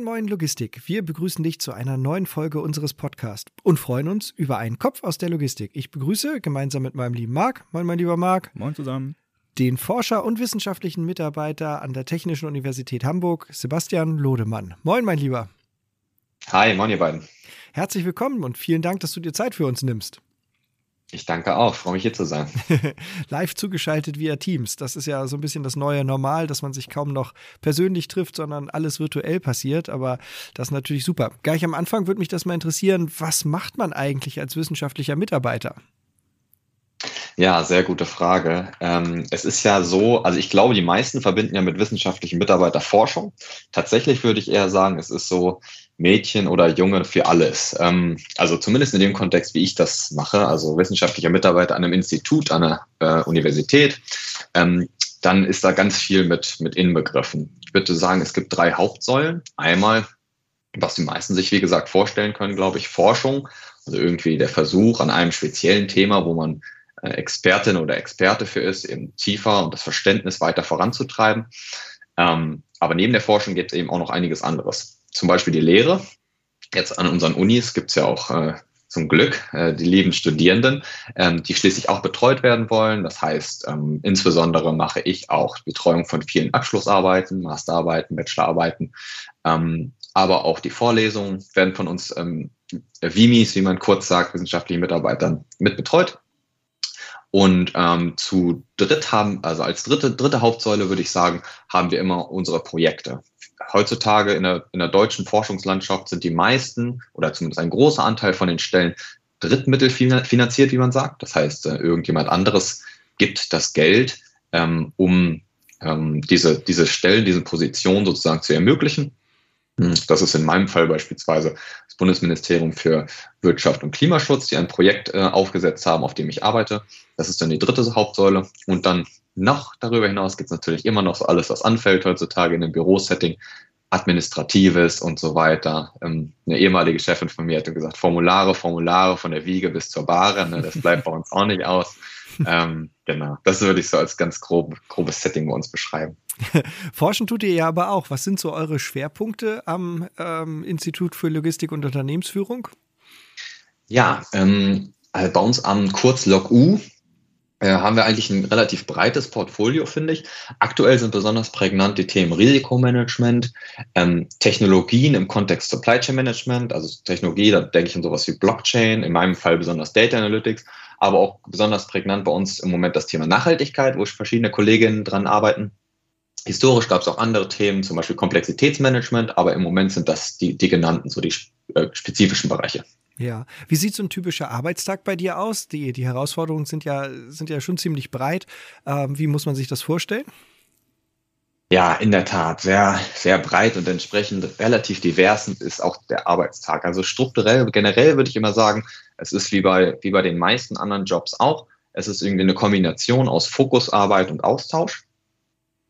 Moin Moin Logistik. Wir begrüßen dich zu einer neuen Folge unseres Podcasts und freuen uns über einen Kopf aus der Logistik. Ich begrüße gemeinsam mit meinem lieben Marc, moin mein lieber Marc. Moin zusammen. Den Forscher und wissenschaftlichen Mitarbeiter an der Technischen Universität Hamburg, Sebastian Lodemann. Moin mein Lieber. Hi, moin ihr beiden. Herzlich willkommen und vielen Dank, dass du dir Zeit für uns nimmst. Ich danke auch, freue mich hier zu sein. Live zugeschaltet via Teams. Das ist ja so ein bisschen das neue Normal, dass man sich kaum noch persönlich trifft, sondern alles virtuell passiert. Aber das ist natürlich super. Gleich am Anfang würde mich das mal interessieren, was macht man eigentlich als wissenschaftlicher Mitarbeiter? Ja, sehr gute Frage. Ähm, es ist ja so, also ich glaube, die meisten verbinden ja mit wissenschaftlichen Mitarbeiter Forschung. Tatsächlich würde ich eher sagen, es ist so Mädchen oder Junge für alles. Ähm, also zumindest in dem Kontext, wie ich das mache, also wissenschaftlicher Mitarbeiter an einem Institut, an einer äh, Universität, ähm, dann ist da ganz viel mit, mit inbegriffen. Ich würde sagen, es gibt drei Hauptsäulen. Einmal, was die meisten sich, wie gesagt, vorstellen können, glaube ich, Forschung, also irgendwie der Versuch an einem speziellen Thema, wo man äh, Expertin oder Experte für ist, eben tiefer und das Verständnis weiter voranzutreiben. Ähm, aber neben der Forschung gibt es eben auch noch einiges anderes. Zum Beispiel die Lehre. Jetzt an unseren Unis gibt es ja auch äh, zum Glück äh, die lieben Studierenden, ähm, die schließlich auch betreut werden wollen. Das heißt, ähm, insbesondere mache ich auch Betreuung von vielen Abschlussarbeiten, Masterarbeiten, Bachelorarbeiten. Ähm, aber auch die Vorlesungen werden von uns ähm, VIMIs, wie man kurz sagt, wissenschaftlichen Mitarbeitern mit betreut. Und ähm, zu dritt haben, also als dritte, dritte Hauptsäule würde ich sagen, haben wir immer unsere Projekte. Heutzutage in der, in der deutschen Forschungslandschaft sind die meisten oder zumindest ein großer Anteil von den Stellen Drittmittel finanziert, wie man sagt. Das heißt, äh, irgendjemand anderes gibt das Geld, ähm, um ähm, diese, diese Stellen, diese Position sozusagen zu ermöglichen. Das ist in meinem Fall beispielsweise das Bundesministerium für Wirtschaft und Klimaschutz, die ein Projekt äh, aufgesetzt haben, auf dem ich arbeite. Das ist dann die dritte Hauptsäule. Und dann noch darüber hinaus gibt es natürlich immer noch so alles, was anfällt heutzutage in einem Bürosetting, Administratives und so weiter. Ähm, eine ehemalige Chefin von mir hat gesagt, Formulare, Formulare von der Wiege bis zur Bahre, ne, das bleibt bei uns auch nicht aus. Ähm, genau, das würde ich so als ganz grob, grobes Setting bei uns beschreiben. Forschen tut ihr ja aber auch. Was sind so eure Schwerpunkte am ähm, Institut für Logistik und Unternehmensführung? Ja, ähm, also bei uns am Kurzlog U äh, haben wir eigentlich ein relativ breites Portfolio, finde ich. Aktuell sind besonders prägnant die Themen Risikomanagement, ähm, Technologien im Kontext Supply Chain Management, also Technologie, da denke ich an sowas wie Blockchain, in meinem Fall besonders Data Analytics, aber auch besonders prägnant bei uns im Moment das Thema Nachhaltigkeit, wo verschiedene Kolleginnen dran arbeiten. Historisch gab es auch andere Themen, zum Beispiel Komplexitätsmanagement, aber im Moment sind das die, die genannten, so die äh, spezifischen Bereiche. Ja. Wie sieht so ein typischer Arbeitstag bei dir aus? Die, die Herausforderungen sind ja, sind ja schon ziemlich breit. Ähm, wie muss man sich das vorstellen? Ja, in der Tat, sehr, sehr breit und entsprechend relativ divers ist auch der Arbeitstag. Also strukturell, generell würde ich immer sagen, es ist wie bei, wie bei den meisten anderen Jobs auch. Es ist irgendwie eine Kombination aus Fokusarbeit und Austausch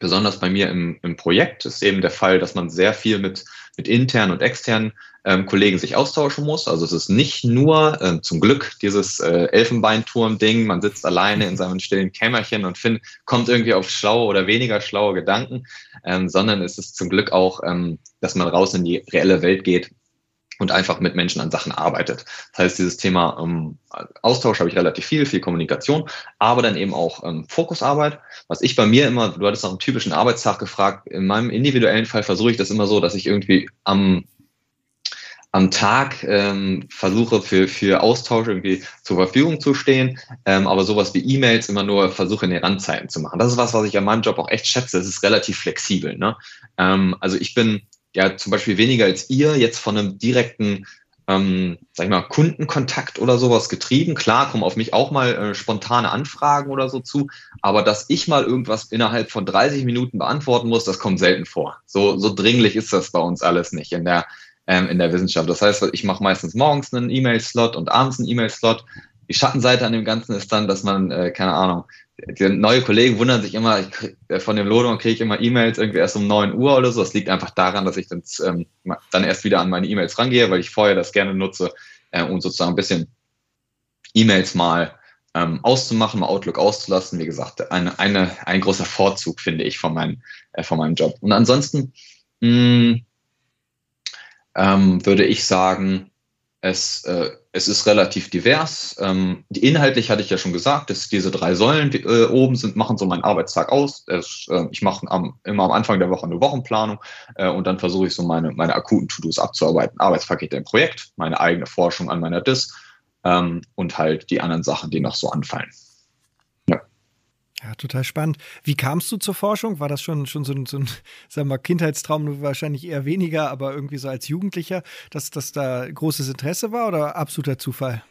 besonders bei mir im, im Projekt ist eben der Fall, dass man sehr viel mit, mit internen und externen ähm, Kollegen sich austauschen muss. Also es ist nicht nur ähm, zum Glück dieses äh, Elfenbeinturm-Ding, man sitzt alleine in seinem stillen Kämmerchen und find, kommt irgendwie auf schlaue oder weniger schlaue Gedanken, ähm, sondern es ist zum Glück auch, ähm, dass man raus in die reelle Welt geht und einfach mit Menschen an Sachen arbeitet. Das heißt, dieses Thema ähm, Austausch habe ich relativ viel, viel Kommunikation, aber dann eben auch ähm, Fokusarbeit. Was ich bei mir immer, du hattest nach einem typischen Arbeitstag gefragt, in meinem individuellen Fall versuche ich das immer so, dass ich irgendwie am am Tag ähm, versuche für, für Austausch irgendwie zur Verfügung zu stehen, ähm, aber sowas wie E-Mails immer nur versuche in den Randzeiten zu machen. Das ist was, was ich an meinem Job auch echt schätze. Es ist relativ flexibel. Ne? Ähm, also ich bin ja zum Beispiel weniger als ihr jetzt von einem direkten, ähm, sag ich mal, Kundenkontakt oder sowas getrieben. Klar, kommen auf mich auch mal äh, spontane Anfragen oder so zu, aber dass ich mal irgendwas innerhalb von 30 Minuten beantworten muss, das kommt selten vor. So, so dringlich ist das bei uns alles nicht in der, ähm, in der Wissenschaft. Das heißt, ich mache meistens morgens einen E-Mail-Slot und abends einen E-Mail-Slot. Die Schattenseite an dem Ganzen ist dann, dass man, äh, keine Ahnung, neue Kollegen wundern sich immer, krieg, äh, von dem Lodon kriege ich immer E-Mails irgendwie erst um 9 Uhr oder so. Das liegt einfach daran, dass ich dann, ähm, dann erst wieder an meine E-Mails rangehe, weil ich vorher das gerne nutze, äh, um sozusagen ein bisschen E-Mails mal ähm, auszumachen, mal Outlook auszulassen. Wie gesagt, eine, eine, ein großer Vorzug, finde ich, von, meinem äh, von meinem Job. Und ansonsten, mh, ähm, würde ich sagen, es, äh, es ist relativ divers. Ähm, die inhaltlich hatte ich ja schon gesagt, dass diese drei Säulen die, äh, oben sind, machen so meinen Arbeitstag aus. Es, äh, ich mache am, immer am Anfang der Woche eine Wochenplanung äh, und dann versuche ich so meine, meine akuten To-Dos abzuarbeiten. Arbeitspakete im Projekt, meine eigene Forschung an meiner DIS ähm, und halt die anderen Sachen, die noch so anfallen. Ja, total spannend. Wie kamst du zur Forschung? War das schon, schon so ein, so ein sagen wir mal, Kindheitstraum, wahrscheinlich eher weniger, aber irgendwie so als Jugendlicher, dass, dass da großes Interesse war oder absoluter Zufall?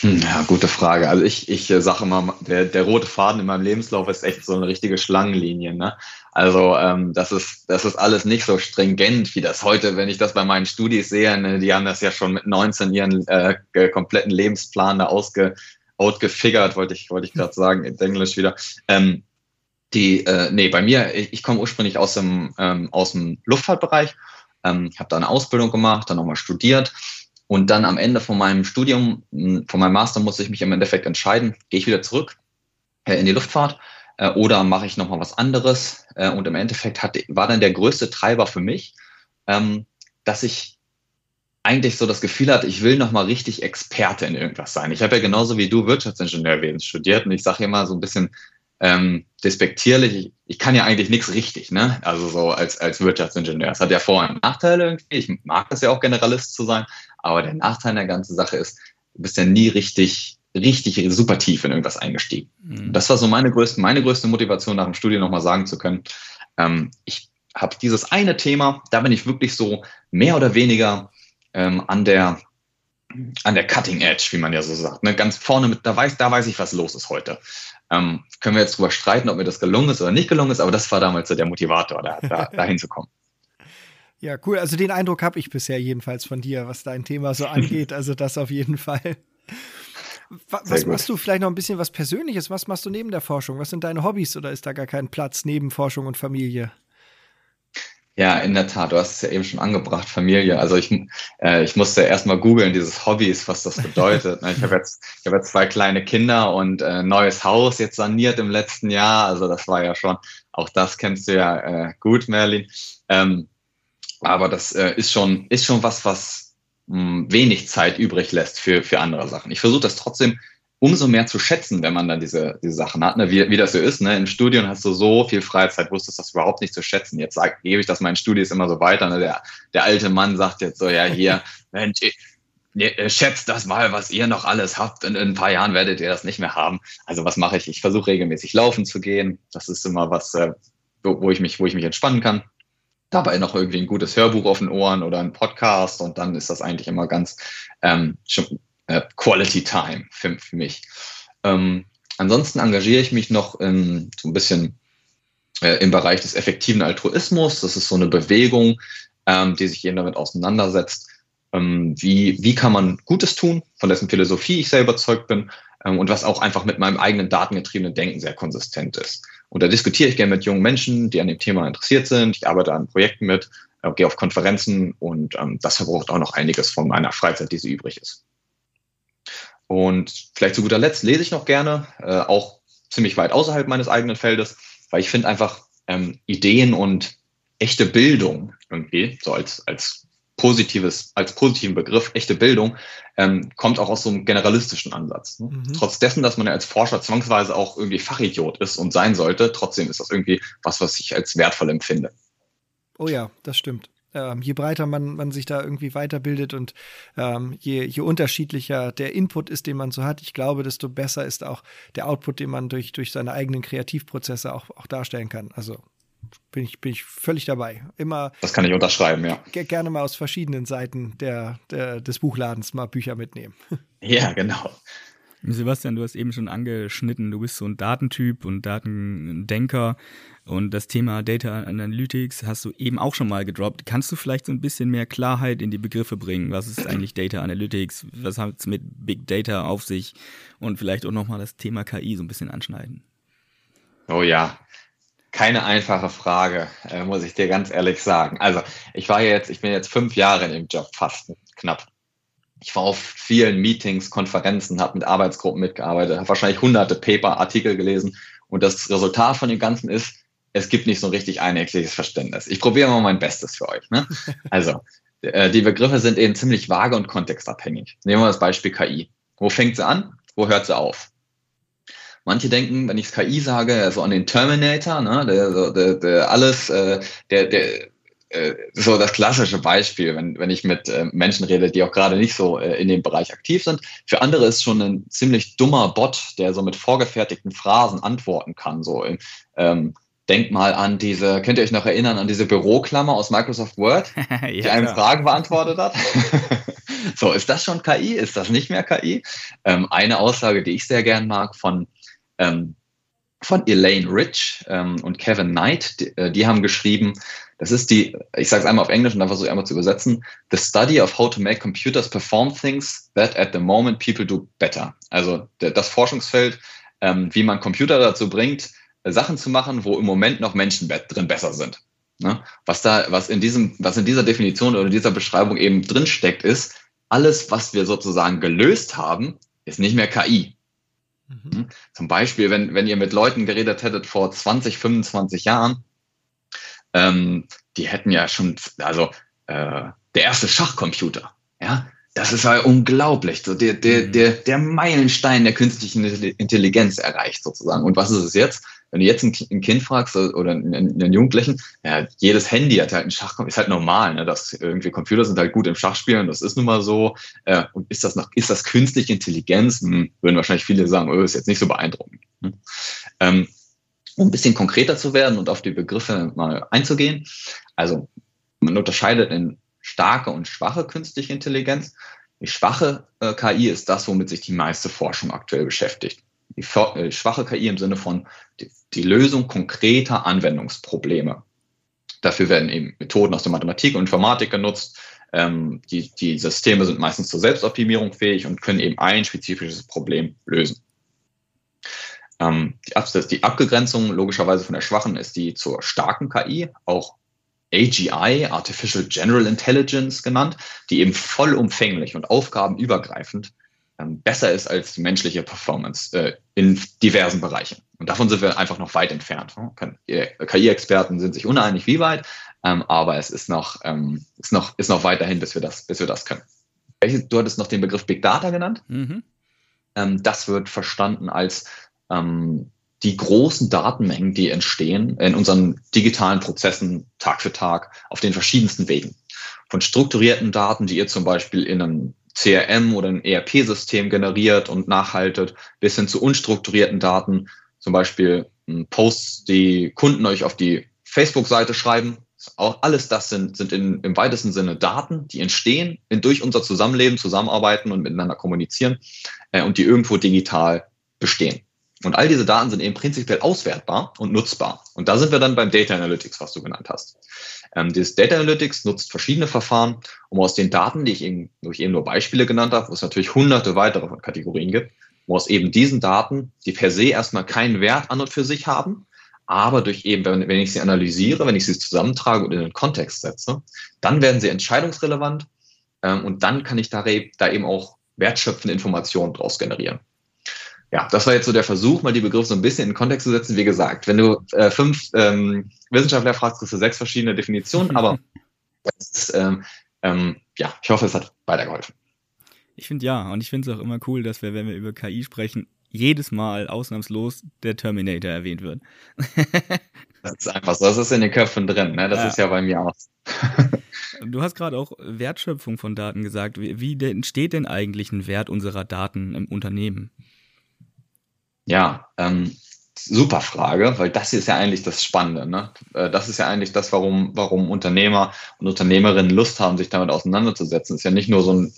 Hm, ja, gute Frage. Also ich, ich äh, sage immer, der, der rote Faden in meinem Lebenslauf ist echt so eine richtige Schlangenlinie. Ne? Also ähm, das, ist, das ist alles nicht so stringent, wie das heute, wenn ich das bei meinen Studis sehe. Ne? Die haben das ja schon mit 19 ihren äh, kompletten Lebensplan da ausge, outgefigert, wollte ich, wollte ich gerade sagen, in Englisch wieder. Ähm, die, äh, nee, bei mir, ich, ich komme ursprünglich aus dem, ähm, aus dem Luftfahrtbereich, ähm, habe da eine Ausbildung gemacht, dann nochmal studiert und dann am Ende von meinem Studium, von meinem Master musste ich mich im Endeffekt entscheiden, gehe ich wieder zurück äh, in die Luftfahrt äh, oder mache ich nochmal was anderes äh, und im Endeffekt hat, war dann der größte Treiber für mich, ähm, dass ich eigentlich so das Gefühl hat, ich will noch mal richtig Experte in irgendwas sein. Ich habe ja genauso wie du Wirtschaftsingenieurwesen studiert und ich sage immer so ein bisschen ähm, despektierlich, ich, ich, kann ja eigentlich nichts richtig, ne? Also so als, als Wirtschaftsingenieur. Es hat ja Vor- und Nachteile irgendwie. Ich mag das ja auch Generalist zu sein, aber der Nachteil der ganzen Sache ist, du bist ja nie richtig, richtig super tief in irgendwas eingestiegen. Mhm. Das war so meine größte, meine größte Motivation nach dem Studium nochmal sagen zu können. Ähm, ich habe dieses eine Thema, da bin ich wirklich so mehr oder weniger ähm, an der an der Cutting Edge, wie man ja so sagt. Ne? Ganz vorne mit, da weiß, da weiß ich, was los ist heute. Ähm, können wir jetzt drüber streiten, ob mir das gelungen ist oder nicht gelungen ist, aber das war damals so der Motivator, da, da, da hinzukommen. Ja, cool. Also den Eindruck habe ich bisher jedenfalls von dir, was dein Thema so angeht. Also das auf jeden Fall. Was machst du vielleicht noch ein bisschen was Persönliches? Was machst du neben der Forschung? Was sind deine Hobbys oder ist da gar kein Platz neben Forschung und Familie? Ja, in der Tat. Du hast es ja eben schon angebracht, Familie. Also ich, äh, ich musste erstmal googeln, dieses Hobbys, was das bedeutet. Ne? ich habe jetzt, ich habe jetzt zwei kleine Kinder und äh, neues Haus jetzt saniert im letzten Jahr. Also das war ja schon, auch das kennst du ja äh, gut, Merlin. Ähm, aber das äh, ist schon, ist schon was, was mh, hm, wenig Zeit übrig lässt für, für andere Sachen. Ich versuche das trotzdem umso mehr zu schätzen, wenn man dann diese, diese Sachen hat, ne? wie, wie das so ist. Ne? Im Studium hast du so viel Freizeit, wusstest das überhaupt nicht zu schätzen. Jetzt sag, gebe ich das meinen Studis immer so weiter. Ne? Der, der alte Mann sagt jetzt so, ja, hier, Mensch, schätzt das mal, was ihr noch alles habt. In, in, ein paar Jahren werdet ihr das nicht mehr haben. Also was mache ich? Ich versuche regelmäßig laufen zu gehen. Das ist immer was, äh, wo, wo, ich mich, wo ich mich entspannen kann. Dabei noch irgendwie ein gutes Hörbuch auf den Ohren oder ein Podcast und dann ist das eigentlich immer ganz ähm, schon, äh, Quality Time für, für mich. Ähm, ansonsten engagiere ich mich noch in, so ein bisschen äh, im Bereich des effektiven Altruismus. Das ist so eine Bewegung, ähm, die sich eben damit auseinandersetzt, ähm, wie, wie kann man Gutes tun, von dessen Philosophie ich sehr überzeugt bin ähm, und was auch einfach mit meinem eigenen datengetriebenen Denken sehr konsistent ist. Und da diskutiere ich gerne mit jungen Menschen, die an dem Thema interessiert sind. Ich arbeite an Projekten mit, äh, gehe auf Konferenzen und ähm, das verbraucht auch noch einiges von meiner Freizeit, die so übrig ist. Und vielleicht zu guter Letzt lese ich noch gerne, äh, auch ziemlich weit außerhalb meines eigenen Feldes, weil ich finde einfach ähm, Ideen und echte Bildung irgendwie, so als, als positives, als positiven Begriff, echte Bildung, ähm, kommt auch aus so einem generalistischen Ansatz. Ne? Mhm. Trotz dessen, dass man ja als Forscher zwangsweise auch irgendwie Fachidiot ist und sein sollte, trotzdem ist das irgendwie was, was ich als wertvoll empfinde. Oh ja, das stimmt ähm, je breiter man, man sich da irgendwie weiterbildet und ähm, je, je unterschiedlicher der Input ist, den man so hat, ich glaube, desto besser ist auch der Output, den man durch, durch seine eigenen Kreativprozesse auch, auch darstellen kann. Also bin ich, bin ich völlig dabei. Immer. Das kann ich unterschreiben, ja. Gerne mal aus verschiedenen Seiten der, der, des Buchladens mal Bücher mitnehmen. Ja, genau. Sebastian, du hast eben schon angeschnitten, du bist so ein Datentyp und Datendenker und das Thema Data Analytics hast du eben auch schon mal gedroppt. Kannst du vielleicht so ein bisschen mehr Klarheit in die Begriffe bringen? Was ist eigentlich Data Analytics? Was hat es mit Big Data auf sich? Und vielleicht auch nochmal das Thema KI so ein bisschen anschneiden. Oh ja, keine einfache Frage, äh, muss ich dir ganz ehrlich sagen. Also ich war jetzt, ich bin jetzt fünf Jahre in dem Job, fast knapp ich war auf vielen Meetings, Konferenzen, habe mit Arbeitsgruppen mitgearbeitet, habe wahrscheinlich hunderte Paper, Artikel gelesen und das Resultat von dem Ganzen ist, es gibt nicht so ein richtig einheitliches Verständnis. Ich probiere mal mein Bestes für euch. Ne? Also, äh, die Begriffe sind eben ziemlich vage und kontextabhängig. Nehmen wir das Beispiel KI. Wo fängt sie an? Wo hört sie auf? Manche denken, wenn ich KI sage, so an den Terminator, ne, der, der, der alles, äh, der, der, äh, so das klassische Beispiel, wenn, wenn ich mit äh, Menschen rede, die auch gerade nicht so äh, in dem Bereich aktiv sind. Für andere ist schon ein ziemlich dummer Bot, der so mit vorgefertigten Phrasen antworten kann. So, ähm, Denkt mal an diese, könnt ihr euch noch erinnern, an diese Büroklammer aus Microsoft Word, ja, die einem Fragen beantwortet hat? so, ist das schon KI? Ist das nicht mehr KI? Ähm, eine Aussage, die ich sehr gern mag von, ähm, von Elaine Rich ähm, und Kevin Knight, die, äh, die, haben geschrieben, das ist die, ich sage es einmal auf Englisch und dann versuche ich einmal zu übersetzen, The study of how to make computers perform things that at the moment people do better. Also das Forschungsfeld, ähm, wie man Computer dazu bringt, Sachen zu machen, wo im Moment noch Menschen drin besser sind. Ne? Was da, was in diesem, was in dieser Definition oder dieser Beschreibung eben drin steckt, ist, alles, was wir sozusagen gelöst haben, ist nicht mehr KI. Mhm. Hm? Zum Beispiel, wenn, wenn ihr mit Leuten geredet hättet vor 20, 25 Jahren, ähm, die hätten ja schon, also äh, der erste Schachcomputer, ja, das ist halt unglaublich. So der, der, mhm. der, der Meilenstein der künstlichen Intelligenz erreicht sozusagen. Und was ist es jetzt? Wenn du jetzt ein, Kind fragst oder einen, Jugendlichen, ja, jedes Handy hat halt einen Schach, ist halt normal, ne? dass irgendwie Computer sind halt gut im Schachspielen, das ist nun mal so. Äh, und ist das noch, ist das künstliche Intelligenz? Hm, würden wahrscheinlich viele sagen, oh, ist jetzt nicht so beeindruckend. Hm. Ähm, um ein bisschen konkreter zu werden und auf die Begriffe mal einzugehen. Also man unterscheidet in starke und schwache künstliche Intelligenz. Die schwache äh, KI ist das, womit sich die meiste Forschung aktuell beschäftigt. Die äh, schwache KI im Sinne von die, Lösung konkreter Anwendungsprobleme. Dafür werden eben Methoden aus der Mathematik und Informatik genutzt. Ähm, die, die Systeme sind meistens zur Selbstoptimierung fähig und können eben ein spezifisches Problem lösen. Ähm, die, die Abgrenzung logischerweise von der schwachen ist die zur starken KI, auch AGI, Artificial General Intelligence genannt, die eben vollumfänglich und aufgabenübergreifend besser ist als die menschliche Performance äh, in diversen Bereichen. Und davon sind wir einfach noch weit entfernt. KI-Experten sind sich uneinig, wie weit, ähm, aber es ist noch, ähm, ist noch, ist noch weiterhin, bis wir das, bis wir das können. Du hattest noch den Begriff Big Data genannt. Mhm. Ähm, das wird verstanden als ähm, die großen Datenmengen, die entstehen in unseren digitalen Prozessen Tag für Tag auf den verschiedensten Wegen. Von strukturierten Daten, die ihr zum Beispiel in einem CRM oder ein ERP-System generiert und nachhaltet, bis hin zu unstrukturierten Daten, zum Beispiel Posts, die Kunden euch auf die Facebook-Seite schreiben. Auch alles das sind, sind in, im weitesten Sinne Daten, die entstehen in, durch unser Zusammenleben, zusammenarbeiten und miteinander kommunizieren äh, und die irgendwo digital bestehen. Und all diese Daten sind eben prinzipiell auswertbar und nutzbar. Und da sind wir dann beim Data Analytics, was du genannt hast. Ähm, dieses Data Analytics nutzt verschiedene Verfahren, um aus den Daten, die ich eben, wo ich eben nur Beispiele genannt habe, wo es natürlich hunderte weitere Kategorien gibt, um aus eben diesen Daten, die per se erstmal keinen Wert an und für sich haben, aber durch eben, wenn, wenn ich sie analysiere, wenn ich sie zusammentrage und in den Kontext setze, dann werden sie entscheidungsrelevant ähm, und dann kann ich da, da eben auch wertschöpfende Informationen daraus generieren ja, das war jetzt so der Versuch, mal die Begriffe so ein bisschen in Kontext zu setzen. Wie gesagt, wenn du äh, fünf ähm, Wissenschaftler fragst, kriegst du sechs verschiedene Definitionen, aber ist, ähm, ähm, ja, ich hoffe, es hat weitergeholfen. Ich finde ja, und ich finde es auch immer cool, dass wir, wenn wir über KI sprechen, jedes Mal ausnahmslos der Terminator erwähnt wird. das ist einfach so, das ist in den Köpfen drin, ne? das ja. ist ja bei mir auch. du hast gerade auch Wertschöpfung von Daten gesagt. Wie, wie entsteht denn eigentlich ein Wert unserer Daten im Unternehmen? Ja, ähm, super Frage, weil das ist ja eigentlich das Spannende. Ne? Äh, das ist ja eigentlich das, warum, warum Unternehmer und Unternehmerinnen Lust haben, sich damit auseinanderzusetzen. Das ist ja nicht nur so ein,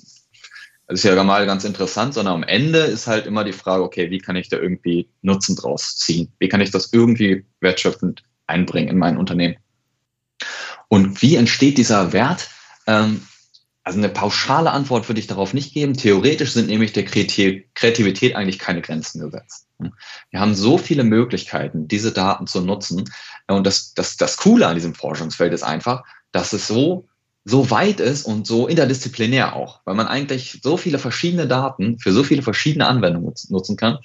das ist ja mal ganz interessant, sondern am Ende ist halt immer die Frage, okay, wie kann ich da irgendwie Nutzen draus ziehen? Wie kann ich das irgendwie wertschöpfend einbringen in mein Unternehmen? Und wie entsteht dieser Wert? Ähm, also eine pauschale Antwort würde ich darauf nicht geben. Theoretisch sind nämlich der Kreativität eigentlich keine Grenzen gesetzt. Wir haben so viele Möglichkeiten, diese Daten zu nutzen. Und das, das, das Coole an diesem Forschungsfeld ist einfach, dass es so, so weit ist und so interdisziplinär auch, weil man eigentlich so viele verschiedene Daten für so viele verschiedene Anwendungen nutzen kann,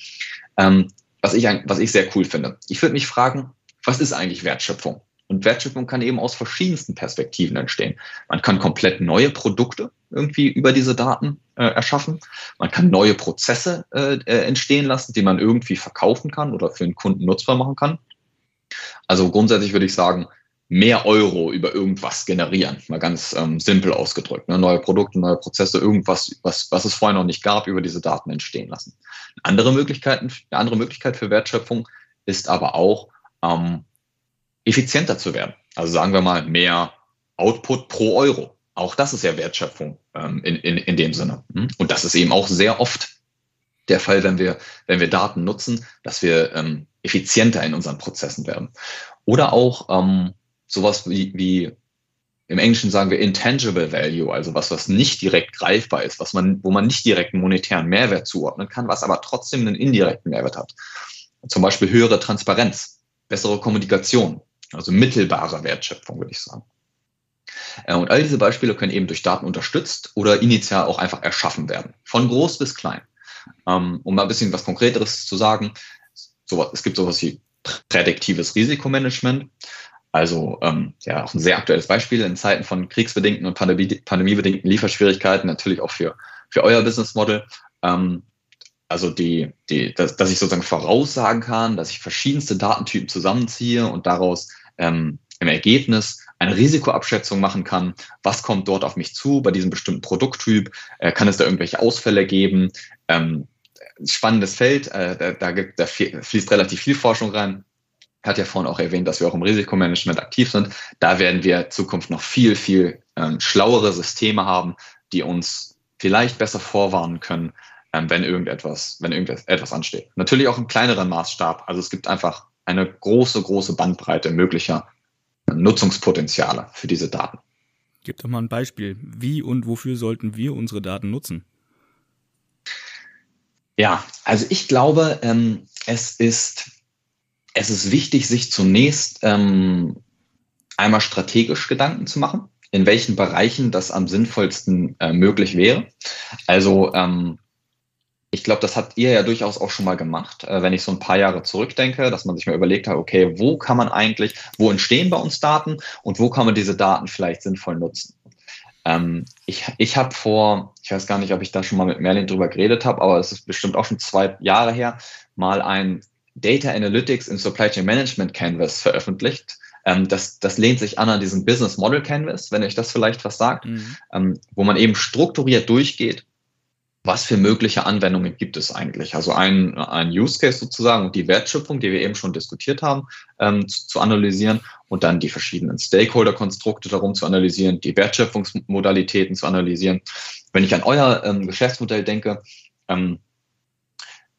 ähm, was, ich, was ich sehr cool finde. Ich würde mich fragen, was ist eigentlich Wertschöpfung? Und Wertschöpfung kann eben aus verschiedensten Perspektiven entstehen. Man kann komplett neue Produkte irgendwie über diese Daten äh, erschaffen. Man kann neue Prozesse äh, äh entstehen lassen, die man irgendwie verkaufen kann oder für einen Kunden nutzbar machen kann. Also grundsätzlich würde ich sagen, mehr Euro über irgendwas generieren. Mal ganz ähm, simpel ausgedrückt. Ne? Neue Produkte, neue Prozesse, irgendwas, was, was es vorher noch nicht gab, über diese Daten entstehen lassen. Andere Möglichkeiten, eine andere Möglichkeit für Wertschöpfung ist aber auch, ähm, effizienter zu werden. Also sagen wir mal, mehr Output pro Euro. Auch das ist ja Wertschöpfung ähm, in, in, in dem Sinne. Hm? Und das ist eben auch sehr oft der Fall, wenn wir, wenn wir Daten nutzen, dass wir ähm, effizienter in unseren Prozessen werden. Oder auch ähm, sowas wie, wie im Englischen sagen wir intangible value, also was, was nicht direkt greifbar ist, was man, wo man nicht direkt einen monetären Mehrwert zuordnen kann, was aber trotzdem einen indirekten Mehrwert hat. Zum Beispiel höhere Transparenz, bessere Kommunikation, also mittelbare Wertschöpfung, würde ich sagen. Äh, und all diese Beispiele können eben durch Daten unterstützt oder initial auch einfach erschaffen werden, von groß bis klein. Ähm, um mal ein bisschen was Konkreteres zu sagen, es gibt sowas wie prädiktives Risikomanagement. Also ähm, ja, auch ein sehr aktuelles Beispiel in Zeiten von kriegsbedingten und Pandemie, pandemiebedingten Lieferschwierigkeiten, natürlich auch für, für euer Business Model. Ähm, also die, die, dass, dass ich sozusagen voraussagen kann, dass ich verschiedenste Datentypen zusammenziehe und daraus ähm, im Ergebnis eine Risikoabschätzung machen kann. Was kommt dort auf mich zu bei diesem bestimmten Produkttyp? Äh, kann es da irgendwelche Ausfälle geben? Ähm, spannendes Feld, äh, da, da, gibt, da fließt relativ viel Forschung rein hat ja vorhin auch erwähnt, dass wir auch im Risikomanagement aktiv sind. Da werden wir in Zukunft noch viel, viel ähm, schlauere Systeme haben, die uns vielleicht besser vorwarnen können, ähm, wenn irgendetwas, wenn irgendetwas ansteht. Natürlich auch im kleineren Maßstab. Also es gibt einfach eine große, große Bandbreite möglicher Nutzungspotenziale für diese Daten. Gib doch mal ein Beispiel. Wie und wofür sollten wir unsere Daten nutzen? Ja, also ich glaube, ähm, es ist es ist wichtig, sich zunächst ähm, einmal strategisch Gedanken zu machen, in welchen Bereichen das am sinnvollsten äh, möglich wäre. Also ähm, ich glaube, das habt ihr ja durchaus auch schon mal gemacht, äh, wenn ich so ein paar Jahre zurückdenke, dass man sich mal überlegt hat, okay, wo kann man eigentlich, wo entstehen bei uns Daten und wo kann man diese Daten vielleicht sinnvoll nutzen? Ähm, ich ich habe vor, ich weiß gar nicht, ob ich da schon mal mit Merlin drüber geredet habe, aber es ist bestimmt auch schon zwei Jahre her, mal ein Data Analytics in Supply Chain Management Canvas veröffentlicht. Ähm, das, das lehnt sich an an diesen Business Model Canvas, wenn euch das vielleicht was sagt, mhm. ähm, wo man eben strukturiert durchgeht, was für mögliche Anwendungen gibt es eigentlich? Also ein, ein Use Case sozusagen und die Wertschöpfung, die wir eben schon diskutiert haben, ähm, zu, zu, analysieren und dann die verschiedenen Stakeholder-Konstrukte darum zu analysieren, die Wertschöpfungsmodalitäten zu analysieren. Wenn ich an euer ähm, Geschäftsmodell denke, ähm,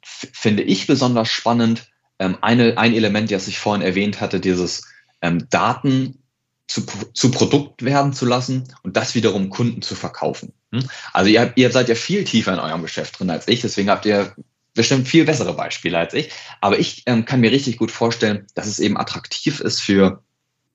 finde ich besonders spannend, ähm, eine, ein Element, das ich vorhin erwähnt hatte, dieses ähm, Daten zu, zu Produkt werden zu lassen und das wiederum Kunden zu verkaufen. Hm? Also ihr, ihr seid ja viel tiefer in eurem Geschäft drin als ich, deswegen habt ihr bestimmt viel bessere Beispiele als ich. Aber ich ähm, kann mir richtig gut vorstellen, dass es eben attraktiv ist für,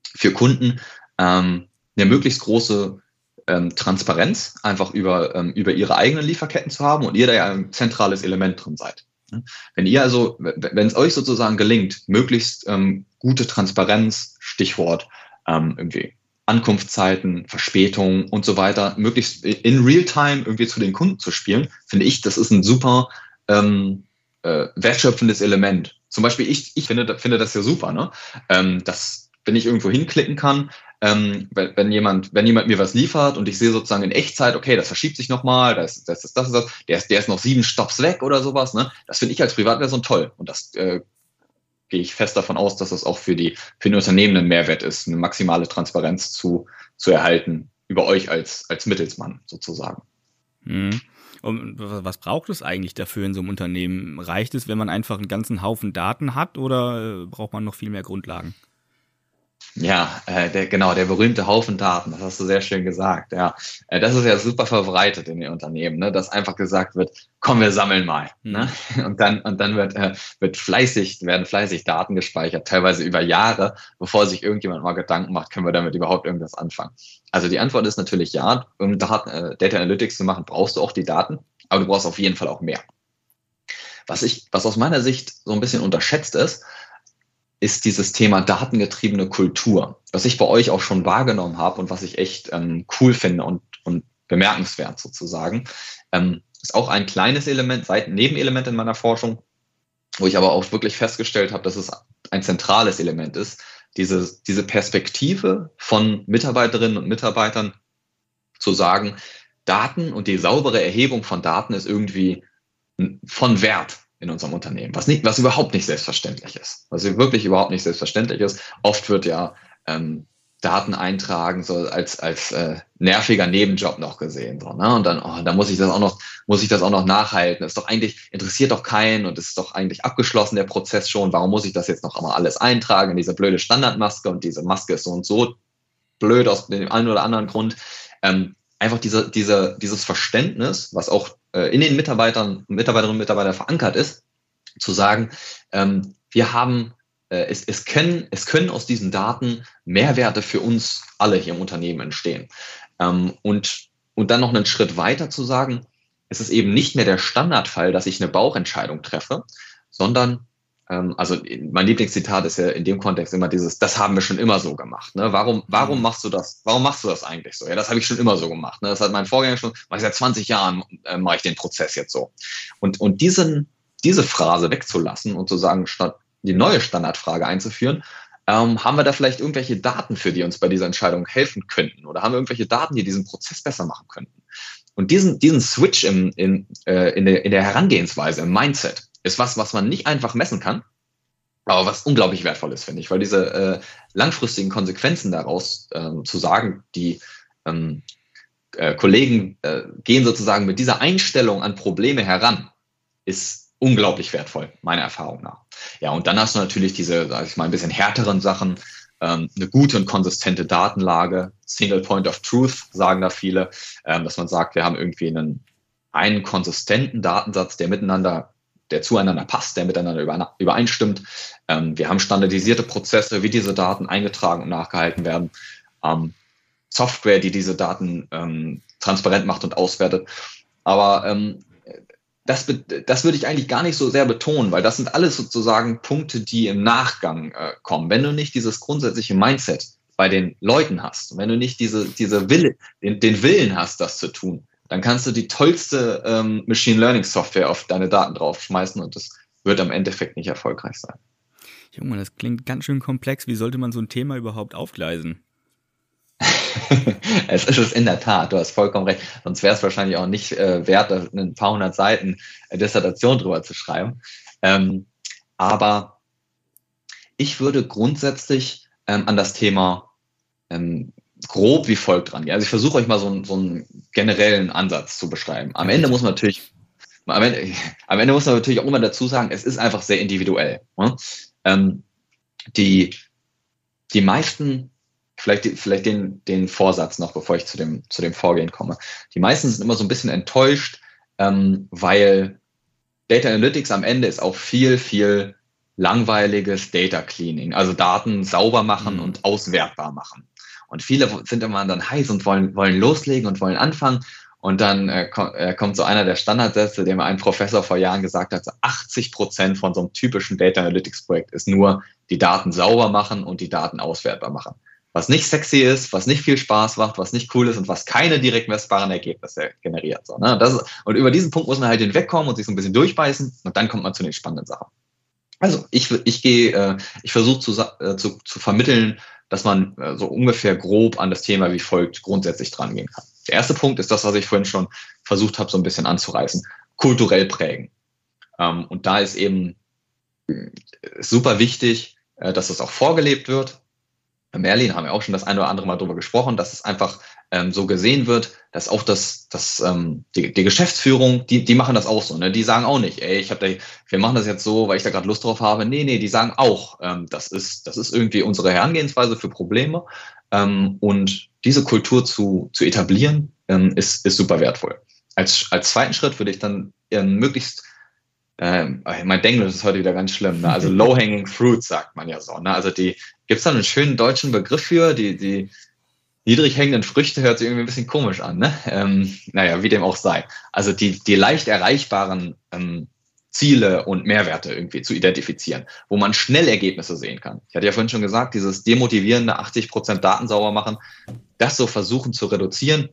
für Kunden, ähm, eine möglichst große ähm, Transparenz einfach über, ähm, über ihre eigenen Lieferketten zu haben und ihr da ja ein zentrales Element drin seid. Ne? Wenn ihr also, wenn es euch sozusagen gelingt, möglichst ähm, gute Transparenz, Stichwort ähm, irgendwie Ankunftszeiten, Verspätungen und so weiter, möglichst in Realtime irgendwie zu den Kunden zu spielen, finde ich, das ist ein super ähm, äh, wertschöpfendes Element. Zum Beispiel, ich, ich finde, finde das ja super, ne? Ähm, dass, wenn ich irgendwo hinklicken kann, ähm, wenn, wenn, jemand, wenn jemand mir was liefert und ich sehe sozusagen in Echtzeit, okay, das verschiebt sich nochmal, das, das das, das, das, der ist, der ist noch sieben Stops weg oder sowas, ne? Das finde ich als Privatperson toll. Und das äh, gehe ich fest davon aus, dass das auch für die, für die Unternehmen ein Mehrwert ist, eine maximale Transparenz zu, zu erhalten über euch als, als Mittelsmann sozusagen. Mhm. Und was braucht es eigentlich dafür in so einem Unternehmen? Reicht es, wenn man einfach einen ganzen Haufen Daten hat oder äh, braucht man noch viel mehr Grundlagen? Ja, äh, der, genau, der berühmte Haufen Daten, das hast du sehr schön gesagt. Ja, äh, das ist ja super verbreitet in den Unternehmen, ne? dass einfach gesagt wird, komm, wir sammeln mal. Mhm. Ne? Und dann, und dann wird, äh, wird fleißig, werden fleißig Daten gespeichert, teilweise über Jahre, bevor sich irgendjemand mal Gedanken macht, können wir damit überhaupt irgendwas anfangen. Also die Antwort ist natürlich ja, um Daten, äh, Data Analytics zu machen, brauchst du auch die Daten, aber du brauchst auf jeden Fall auch mehr. Was ich, was aus meiner Sicht so ein bisschen unterschätzt ist, ist dieses Thema datengetriebene Kultur, was ich bei euch auch schon wahrgenommen habe und was ich echt ähm, cool finde und, und bemerkenswert sozusagen. Ähm, ist auch ein kleines Element, Seiten-Nebenelement in meiner Forschung, wo ich aber auch wirklich festgestellt habe, dass es ein zentrales Element ist, diese, diese Perspektive von Mitarbeiterinnen und Mitarbeitern zu sagen, Daten und die saubere Erhebung von Daten ist irgendwie von Wert in unserem Unternehmen, was, nicht, was überhaupt nicht selbstverständlich ist. Was wirklich überhaupt nicht selbstverständlich ist. Oft wird ja ähm, Daten eintragen so als, als äh, nerviger Nebenjob noch gesehen. So, ne? Und dann, oh, da muss ich das auch noch, muss ich das auch noch nachhalten. Das ist doch eigentlich, interessiert doch keinen und ist doch eigentlich abgeschlossen, der Prozess schon. Warum muss ich das jetzt noch einmal alles eintragen in diese blöde Standardmaske und diese Maske ist so und so blöd aus dem einen oder anderen Grund. Ähm, einfach diese, diese, dieses Verständnis, was auch äh, in den Mitarbeitern, Mitarbeiterinnen und Mitarbeitern verankert ist, zu sagen, ähm, wir haben, äh, es, es, können, es können aus diesen Daten Mehrwerte für uns alle hier im Unternehmen entstehen. Ähm, und, und dann noch einen Schritt weiter zu sagen, es ist eben nicht mehr der Standardfall, dass ich eine Bauchentscheidung treffe, sondern also mein Lieblingszitat ist ja in dem Kontext immer dieses, das haben wir schon immer so gemacht. Ne? Warum, warum mhm. machst du das? Warum machst du das eigentlich so? Ja, das habe ich schon immer so gemacht. Ne? Das hat mein Vorgänger schon, weil seit 20 Jahren äh, mache ich den Prozess jetzt so. Und, und diesen, diese Phrase wegzulassen und zu sagen, statt die neue Standardfrage einzuführen, ähm, haben wir da vielleicht irgendwelche Daten für, die uns bei dieser Entscheidung helfen könnten? Oder haben wir irgendwelche Daten, die diesen Prozess besser machen könnten? Und diesen, diesen Switch im, in, äh, in, der, in der Herangehensweise, im Mindset, ist was, was man nicht einfach messen kann, aber was unglaublich wertvoll ist, finde ich, weil diese äh, langfristigen Konsequenzen daraus ähm, zu sagen, die ähm, äh, Kollegen äh, gehen sozusagen mit dieser Einstellung an Probleme heran, ist unglaublich wertvoll, meiner Erfahrung nach. Ja, und dann hast du natürlich diese, sag ich mal, ein bisschen härteren Sachen, ähm, eine gute und konsistente Datenlage, Single Point of Truth, sagen da viele, ähm, dass man sagt, wir haben irgendwie einen, einen konsistenten Datensatz, der miteinander der zueinander passt, der miteinander übereinstimmt. Ähm, wir haben standardisierte Prozesse, wie diese Daten eingetragen und nachgehalten werden. Ähm, Software, die diese Daten ähm, transparent macht und auswertet. Aber ähm, das, das würde ich eigentlich gar nicht so sehr betonen, weil das sind alles sozusagen Punkte, die im Nachgang äh, kommen. Wenn du nicht dieses grundsätzliche Mindset bei den Leuten hast, wenn du nicht diese, diese Wille, den, den Willen hast, das zu tun, dann kannst du die tollste ähm, Machine Learning Software auf deine Daten draufschmeißen und das wird am Endeffekt nicht erfolgreich sein. Junge, das klingt ganz schön komplex. Wie sollte man so ein Thema überhaupt aufgleisen? es ist es in der Tat, du hast vollkommen recht. Sonst wäre es wahrscheinlich auch nicht äh, wert, ein paar hundert Seiten äh, Dissertation drüber zu schreiben. Ähm, aber ich würde grundsätzlich ähm, an das Thema ähm, grob wie folgt dran. Also ich versuche euch mal so, einen, so einen generellen Ansatz zu beschreiben. Am Ende muss man natürlich, am Ende, am Ende muss man natürlich auch immer dazu sagen, es ist einfach sehr individuell. Ne? Ähm, die, die meisten, vielleicht, vielleicht den, den Vorsatz noch, bevor ich zu dem, zu dem Vorgehen komme. Die meisten sind immer so ein bisschen enttäuscht, ähm, weil Data Analytics am Ende ist auch viel, viel langweiliges Data Cleaning, also Daten sauber machen mhm. und auswertbar machen. Und viele sind immer dann heiß und wollen, wollen loslegen und wollen anfangen. Und dann äh, kommt, äh, kommt so einer der Standardsätze, den mir ein Professor vor Jahren gesagt hat, so 80 Prozent von so einem typischen Data Analytics Projekt ist nur die Daten sauber machen und die Daten auswertbar machen. Was nicht sexy ist, was nicht viel Spaß macht, was nicht cool ist und was keine direkt messbaren Ergebnisse generiert. So, ne? das und über diesen Punkt muss man halt hinwegkommen und sich so ein bisschen durchbeißen und dann kommt man zu den spannenden Sachen. Also ich, ich gehe, äh, ich versuche zu, äh, zu, zu vermitteln, dass man äh, so ungefähr grob an das Thema wie folgt grundsätzlich dran gehen kann. Der erste Punkt ist das, was ich vorhin schon versucht habe, so ein bisschen anzureißen. Kulturell prägen. Ähm, und da ist eben äh, super wichtig, äh, dass es auch vorgelebt wird. Merlin haben wir auch schon das eine oder andere Mal drüber gesprochen, dass es einfach ähm, so gesehen wird, dass auch das, das ähm, die, die Geschäftsführung, die, die machen das auch so. Ne? Die sagen auch nicht, ey, ich habe da, wir machen das jetzt so, weil ich da gerade Lust drauf habe. Nee, nee, die sagen auch, ähm, das ist, das ist irgendwie unsere Herangehensweise für Probleme. Ähm, und diese Kultur zu, zu etablieren, ähm, ist, ist super wertvoll. Als, als zweiten Schritt würde ich dann ähm, möglichst ähm, mein Englisch ist heute wieder ganz schlimm. Ne? Also low-hanging fruit sagt man ja so. Ne? Also die gibt es da einen schönen deutschen Begriff für, die, die niedrig hängenden Früchte hört sich irgendwie ein bisschen komisch an. Ne? Ähm, naja, wie dem auch sei. Also die, die leicht erreichbaren ähm, Ziele und Mehrwerte irgendwie zu identifizieren, wo man schnell Ergebnisse sehen kann. Ich hatte ja vorhin schon gesagt, dieses demotivierende 80 Prozent Daten sauber machen, das so versuchen zu reduzieren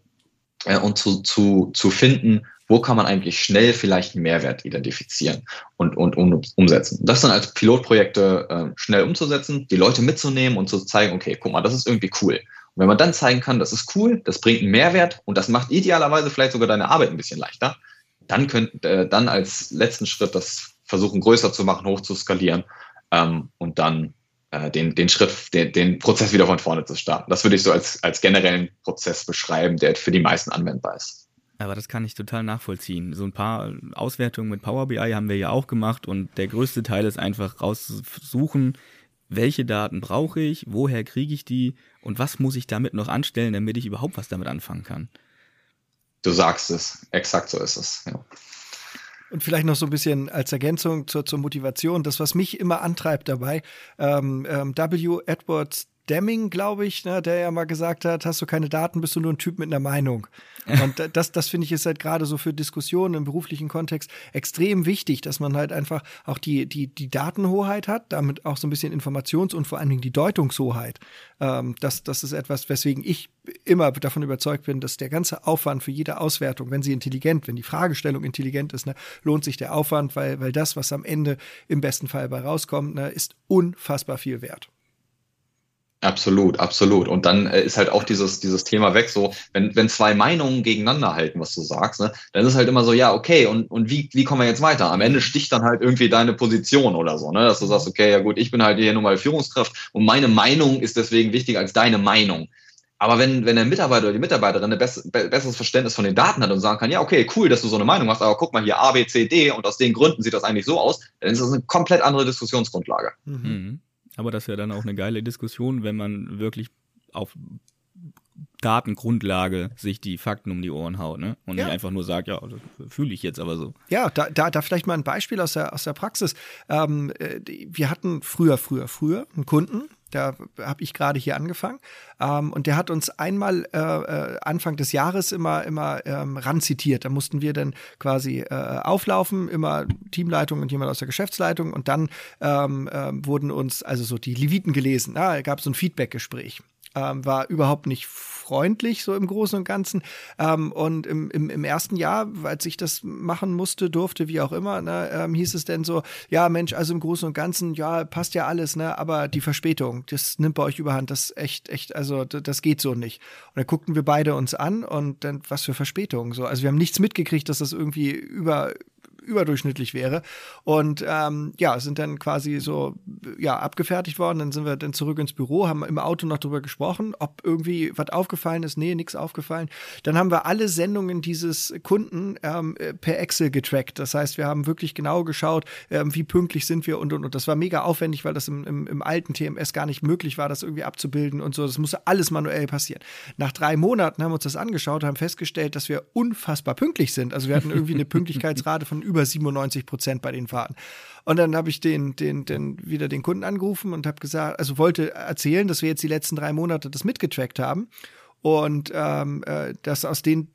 äh, und zu, zu, zu finden, wo kann man eigentlich schnell vielleicht einen Mehrwert identifizieren und, und um, umsetzen. Das dann als Pilotprojekte äh, schnell umzusetzen, die Leute mitzunehmen und zu zeigen, okay, guck mal, das ist irgendwie cool. Und wenn man dann zeigen kann, das ist cool, das bringt einen Mehrwert und das macht idealerweise vielleicht sogar deine Arbeit ein bisschen leichter, dann könnt äh, dann als letzten Schritt das versuchen größer zu machen, hoch zu skalieren ähm, und dann äh, den, den Schritt, den, den Prozess wieder von vorne zu starten. Das würde ich so als, als generellen Prozess beschreiben, der für die meisten anwendbar ist. Aber das kann ich total nachvollziehen. So ein paar Auswertungen mit Power BI haben wir ja auch gemacht und der größte Teil ist einfach raussuchen, welche Daten brauche ich, woher kriege ich die und was muss ich damit noch anstellen, damit ich überhaupt was damit anfangen kann. Du sagst es, exakt so ist es. Ja. Und vielleicht noch so ein bisschen als Ergänzung zur, zur Motivation, das, was mich immer antreibt dabei, ähm, ähm, W. Edwards Deming, glaube ich, ne, der ja mal gesagt hat, hast du keine Daten, bist du nur ein Typ mit einer Meinung. Und das, das finde ich ist halt gerade so für Diskussionen im beruflichen Kontext extrem wichtig, dass man halt einfach auch die, die, die Datenhoheit hat, damit auch so ein bisschen Informations- und vor allen Dingen die Deutungshoheit. Ähm, das, das ist etwas, weswegen ich immer davon überzeugt bin, dass der ganze Aufwand für jede Auswertung, wenn sie intelligent, wenn die Fragestellung intelligent ist, ne, lohnt sich der Aufwand, weil, weil das, was am Ende im besten Fall bei rauskommt, ne, ist unfassbar viel wert. Absolut, absolut. Und dann äh, ist halt auch dieses, dieses Thema weg, so, wenn, wenn zwei Meinungen gegeneinander halten, was du sagst, ne, dann ist halt immer so, ja, okay, und, und wie, wie kommen wir jetzt weiter? Am Ende sticht dann halt irgendwie deine Position oder so, ne, dass du sagst, okay, ja gut, ich bin halt hier nur mal Führungskraft und meine Meinung ist deswegen wichtiger als deine Meinung. Aber wenn, wenn der Mitarbeiter oder die Mitarbeiterin ein bess besseres Verständnis von den Daten hat und sagen kann, ja, okay, cool, dass du so eine Meinung hast, aber guck mal hier A, B, C, D und aus den Gründen sieht das eigentlich so aus, dann ist das eine komplett andere Diskussionsgrundlage. Mhm. Aber das wäre dann auch eine geile Diskussion, wenn man wirklich auf Datengrundlage sich die Fakten um die Ohren haut, ne? Und ja. nicht einfach nur sagt, ja, das fühle ich jetzt aber so. Ja, da, da, da vielleicht mal ein Beispiel aus der, aus der Praxis. Ähm, äh, wir hatten früher, früher, früher einen Kunden, da habe ich gerade hier angefangen. Ähm, und der hat uns einmal äh, äh, Anfang des Jahres immer, immer ähm, ranzitiert. Da mussten wir dann quasi äh, auflaufen, immer Teamleitung und jemand aus der Geschäftsleitung. Und dann ähm, äh, wurden uns also so die Leviten gelesen. Da gab es so ein Feedbackgespräch ähm, war überhaupt nicht freundlich, so im Großen und Ganzen. Ähm, und im, im, im, ersten Jahr, als ich das machen musste, durfte, wie auch immer, ne, ähm, hieß es denn so, ja, Mensch, also im Großen und Ganzen, ja, passt ja alles, ne, aber die Verspätung, das nimmt bei euch überhand, das echt, echt, also das geht so nicht. Und dann guckten wir beide uns an und dann, was für Verspätung, so. Also wir haben nichts mitgekriegt, dass das irgendwie über überdurchschnittlich wäre. Und ähm, ja, sind dann quasi so ja abgefertigt worden. Dann sind wir dann zurück ins Büro, haben im Auto noch drüber gesprochen, ob irgendwie was aufgefallen ist. Nee, nichts aufgefallen. Dann haben wir alle Sendungen dieses Kunden ähm, per Excel getrackt. Das heißt, wir haben wirklich genau geschaut, ähm, wie pünktlich sind wir und und und. Das war mega aufwendig, weil das im, im, im alten TMS gar nicht möglich war, das irgendwie abzubilden und so. Das musste alles manuell passieren. Nach drei Monaten haben wir uns das angeschaut, haben festgestellt, dass wir unfassbar pünktlich sind. Also wir hatten irgendwie eine Pünktlichkeitsrate von über über 97 Prozent bei den Fahrten. Und dann habe ich den, den, den, wieder den Kunden angerufen und habe gesagt, also wollte erzählen, dass wir jetzt die letzten drei Monate das mitgetrackt haben. Und ähm, äh, das aus denen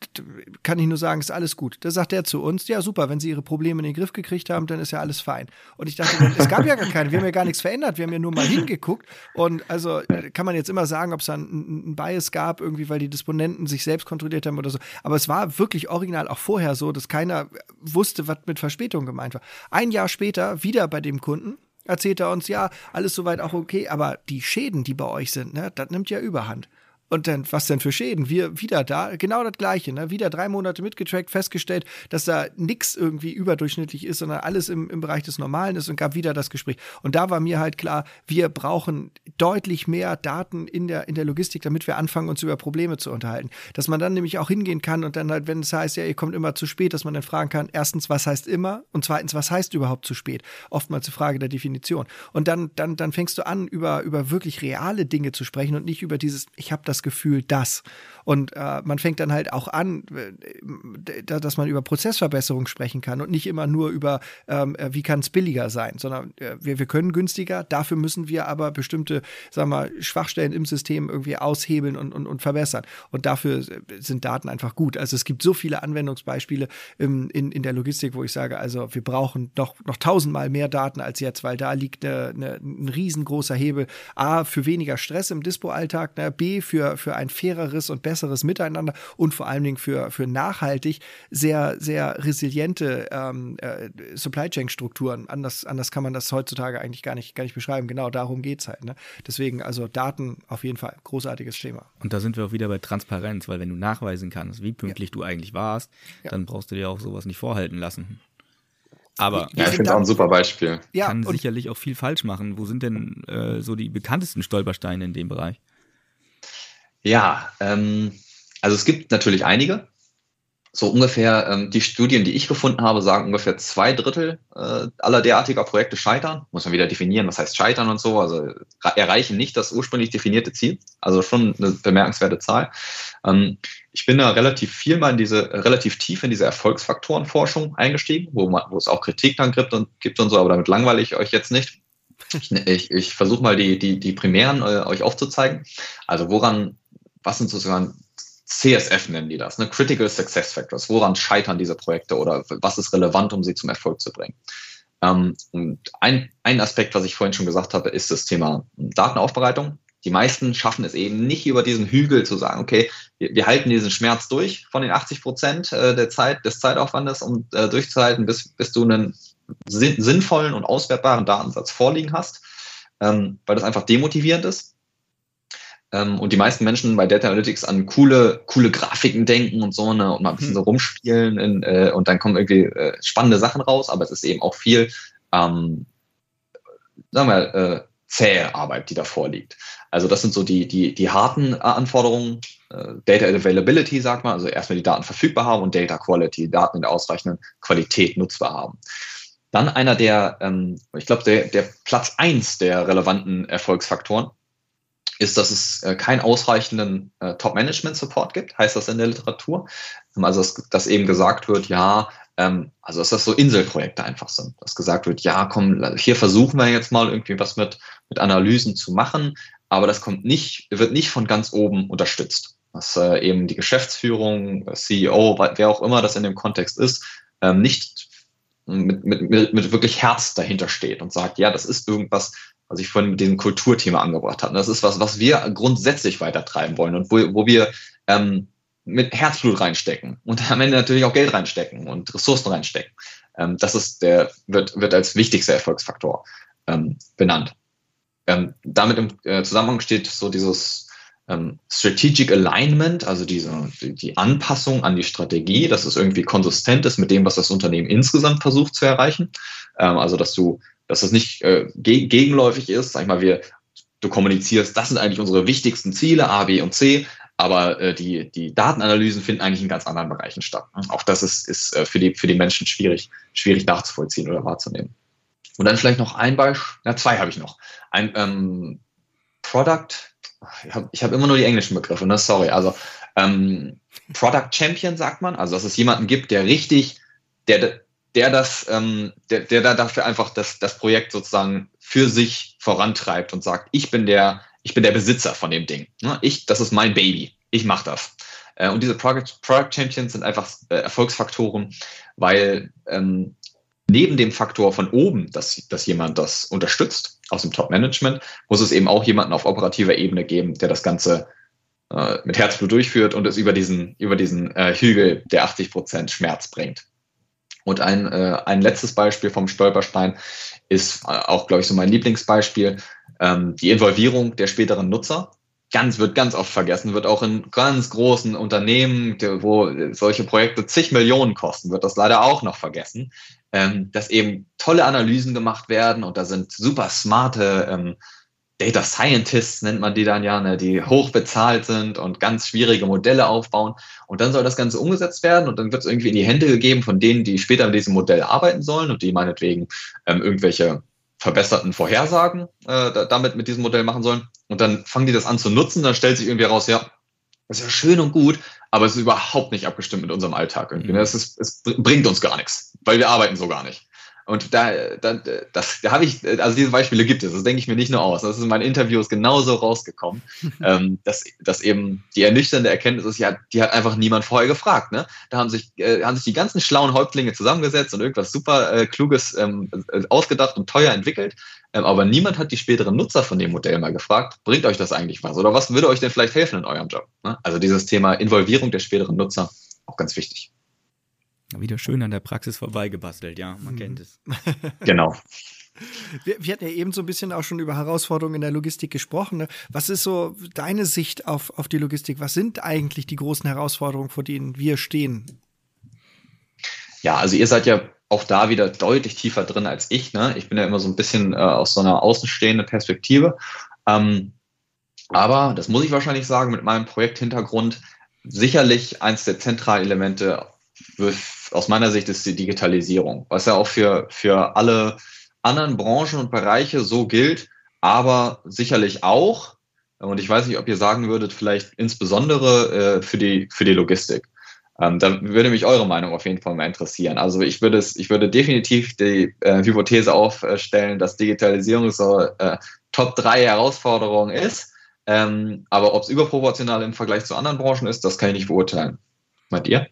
kann ich nur sagen, ist alles gut. Da sagt er zu uns, ja super, wenn Sie Ihre Probleme in den Griff gekriegt haben, dann ist ja alles fein. Und ich dachte, es gab ja gar keine, wir haben ja gar nichts verändert, wir haben ja nur mal hingeguckt. Und also äh, kann man jetzt immer sagen, ob es da einen Bias gab, irgendwie, weil die Disponenten sich selbst kontrolliert haben oder so. Aber es war wirklich original auch vorher so, dass keiner wusste, was mit Verspätung gemeint war. Ein Jahr später, wieder bei dem Kunden, erzählt er uns, ja, alles soweit auch okay, aber die Schäden, die bei euch sind, ne, das nimmt ja überhand. Und dann, was denn für Schäden? Wir wieder da, genau das Gleiche, ne? Wieder drei Monate mitgetrackt, festgestellt, dass da nichts irgendwie überdurchschnittlich ist, sondern alles im, im Bereich des Normalen ist und gab wieder das Gespräch. Und da war mir halt klar, wir brauchen deutlich mehr Daten in der, in der Logistik, damit wir anfangen, uns über Probleme zu unterhalten. Dass man dann nämlich auch hingehen kann und dann halt, wenn es heißt, ja, ihr kommt immer zu spät, dass man dann fragen kann, erstens, was heißt immer? Und zweitens, was heißt überhaupt zu spät? Oftmals eine Frage der Definition. Und dann, dann, dann fängst du an, über, über wirklich reale Dinge zu sprechen und nicht über dieses, ich habe das das Gefühl, dass. Und äh, man fängt dann halt auch an, äh, dass man über Prozessverbesserung sprechen kann und nicht immer nur über, ähm, äh, wie kann es billiger sein, sondern äh, wir, wir können günstiger, dafür müssen wir aber bestimmte, sagen wir mal, Schwachstellen im System irgendwie aushebeln und, und, und verbessern. Und dafür äh, sind Daten einfach gut. Also es gibt so viele Anwendungsbeispiele in, in, in der Logistik, wo ich sage, also wir brauchen noch, noch tausendmal mehr Daten als jetzt, weil da liegt eine, eine, ein riesengroßer Hebel. A, für weniger Stress im Dispo-Alltag, ne? B, für, für ein faireres und besseres Miteinander und vor allen Dingen für, für nachhaltig sehr, sehr resiliente ähm, äh, Supply Chain-Strukturen. Anders, anders kann man das heutzutage eigentlich gar nicht, gar nicht beschreiben. Genau darum geht es halt. Ne? Deswegen, also Daten auf jeden Fall, großartiges Thema. Und da sind wir auch wieder bei Transparenz, weil wenn du nachweisen kannst, wie pünktlich ja. du eigentlich warst, ja. dann brauchst du dir auch sowas nicht vorhalten lassen. Aber ja, ich finde es auch ein super Beispiel. Ja, kann sicherlich auch viel falsch machen. Wo sind denn äh, so die bekanntesten Stolpersteine in dem Bereich? Ja, ähm, also es gibt natürlich einige. So ungefähr, ähm, die Studien, die ich gefunden habe, sagen ungefähr zwei Drittel äh, aller derartiger Projekte scheitern. Muss man wieder definieren, was heißt scheitern und so. Also erreichen nicht das ursprünglich definierte Ziel. Also schon eine bemerkenswerte Zahl. Ähm, ich bin da relativ viel mal in diese, relativ tief in diese Erfolgsfaktorenforschung eingestiegen, wo, man, wo es auch Kritik dann gibt und, gibt und so, aber damit langweile ich euch jetzt nicht. Ich, ich, ich versuche mal die, die, die primären äh, euch aufzuzeigen. Also woran, was sind sozusagen CSF nennen die das, ne? Critical Success Factors. Woran scheitern diese Projekte oder was ist relevant, um sie zum Erfolg zu bringen? Ähm, und ein, ein Aspekt, was ich vorhin schon gesagt habe, ist das Thema Datenaufbereitung. Die meisten schaffen es eben nicht über diesen Hügel zu sagen, okay, wir, wir halten diesen Schmerz durch von den 80 Prozent äh, der Zeit, des Zeitaufwandes, um äh, durchzuhalten, bis, bis du einen sinnvollen und auswertbaren Datensatz vorliegen hast, ähm, weil das einfach demotivierend ist. Ähm, und die meisten Menschen bei Data Analytics an coole, coole Grafiken denken und so, ne, und mal ein bisschen hm. so rumspielen in, äh, und dann kommen irgendwie äh, spannende Sachen raus, aber es ist eben auch viel, ähm, sagen wir, äh, zähe Arbeit, die da vorliegt. Also das sind so die, die, die harten Anforderungen. Äh, Data Availability, sagt man, also erstmal die Daten verfügbar haben und Data Quality, Daten in der ausreichenden Qualität nutzbar haben. Dann einer der, ähm, ich glaube, der, der Platz eins der relevanten Erfolgsfaktoren ist, dass es äh, keinen ausreichenden äh, Top-Management-Support gibt, heißt das in der Literatur. Ähm, also, dass, dass eben gesagt wird, ja, ähm, also dass das so Inselprojekte einfach sind. Dass gesagt wird, ja, komm, hier versuchen wir jetzt mal irgendwie was mit, mit Analysen zu machen, aber das kommt nicht, wird nicht von ganz oben unterstützt. Dass äh, eben die Geschäftsführung, CEO, wer auch immer das in dem Kontext ist, ähm, nicht mit, mit, mit, mit wirklich Herz dahinter steht und sagt, ja, das ist irgendwas, was ich vorhin mit diesem Kulturthema angebracht habe. Das ist was, was wir grundsätzlich weitertreiben wollen und wo, wo wir ähm, mit Herzblut reinstecken und am Ende natürlich auch Geld reinstecken und Ressourcen reinstecken. Ähm, das ist der, wird, wird als wichtigster Erfolgsfaktor ähm, benannt. Ähm, damit im äh, Zusammenhang steht so dieses ähm, Strategic Alignment, also diese, die, die Anpassung an die Strategie, dass es irgendwie konsistent ist mit dem, was das Unternehmen insgesamt versucht zu erreichen. Ähm, also, dass du dass das nicht äh, ge gegenläufig ist. Sag ich mal, wir, du kommunizierst, das sind eigentlich unsere wichtigsten Ziele, A, B und C, aber äh, die, die Datenanalysen finden eigentlich in ganz anderen Bereichen statt. Auch das ist, ist äh, für, die, für die Menschen schwierig, schwierig nachzuvollziehen oder wahrzunehmen. Und dann vielleicht noch ein Beispiel, ja, zwei habe ich noch. Ein ähm, Product, ich habe hab immer nur die englischen Begriffe, ne? sorry. Also ähm, Product Champion sagt man, also dass es jemanden gibt, der richtig, der, der das, ähm, der, der da dafür einfach das, das Projekt sozusagen für sich vorantreibt und sagt, ich bin der, ich bin der Besitzer von dem Ding. Ne? Ich, das ist mein Baby. Ich mache das. Äh, und diese Product, Product Champions sind einfach äh, Erfolgsfaktoren, weil ähm, neben dem Faktor von oben, dass, dass jemand das unterstützt aus dem Top-Management, muss es eben auch jemanden auf operativer Ebene geben, der das Ganze äh, mit Herzblut durchführt und es über diesen, über diesen äh, Hügel der 80 Prozent Schmerz bringt. Und ein, äh, ein letztes Beispiel vom Stolperstein ist äh, auch, glaube ich, so mein Lieblingsbeispiel, ähm, die Involvierung der späteren Nutzer. Ganz, wird ganz oft vergessen, wird auch in ganz großen Unternehmen, wo solche Projekte zig Millionen kosten, wird das leider auch noch vergessen, ähm, dass eben tolle Analysen gemacht werden und da sind super smarte ähm, Data Scientists nennt man die dann ja, ne, die hochbezahlt sind und ganz schwierige Modelle aufbauen. Und dann soll das Ganze umgesetzt werden und dann wird es irgendwie in die Hände gegeben von denen, die später mit diesem Modell arbeiten sollen und die meinetwegen ähm, irgendwelche verbesserten Vorhersagen äh, damit mit diesem Modell machen sollen. Und dann fangen die das an zu nutzen, dann stellt sich irgendwie raus, ja, das ist ja schön und gut, aber es ist überhaupt nicht abgestimmt mit unserem Alltag. Irgendwie. Mhm. Es bringt uns gar nichts, weil wir arbeiten so gar nicht. Und da, da, das, da habe ich, also diese Beispiele gibt es, das denke ich mir nicht nur aus. Das ist in meinen Interviews genauso rausgekommen, ähm, dass, dass eben die ernüchternde Erkenntnis ist, ja, die hat einfach niemand vorher gefragt. Ne? Da haben sich, äh, haben sich die ganzen schlauen Häuptlinge zusammengesetzt und irgendwas super äh, Kluges ähm, äh, ausgedacht und teuer entwickelt. Ähm, aber niemand hat die späteren Nutzer von dem Modell mal gefragt, bringt euch das eigentlich was? Oder was würde euch denn vielleicht helfen in eurem Job? Ne? Also dieses Thema Involvierung der späteren Nutzer, auch ganz wichtig. Wieder schön an der Praxis vorbeigebastelt, ja, man mhm. kennt es. genau. Wir, wir, hatten ja eben so ein bisschen auch schon über Herausforderungen in der Logistik gesprochen. Ne? Was ist so deine Sicht auf, auf die Logistik? Was sind eigentlich die großen Herausforderungen, vor denen wir stehen? Ja, also ihr seid ja auch da wieder deutlich tiefer drin als ich. Ne? Ich bin ja immer so ein bisschen äh, aus so einer außenstehenden Perspektive. Ähm, aber, das muss ich wahrscheinlich sagen, mit meinem Projekthintergrund sicherlich eins der zentralen Elemente aus meiner Sicht ist die Digitalisierung, was ja auch für, für alle anderen Branchen und Bereiche so gilt, aber sicherlich auch, und ich weiß nicht, ob ihr sagen würdet, vielleicht insbesondere äh, für, die, für die Logistik. Ähm, da würde mich eure Meinung auf jeden Fall mal interessieren. Also ich würde es, ich würde definitiv die äh, Hypothese aufstellen, dass Digitalisierung so äh, Top 3 Herausforderung ist. Ähm, aber ob es überproportional im Vergleich zu anderen Branchen ist, das kann ich nicht beurteilen. Meint ihr?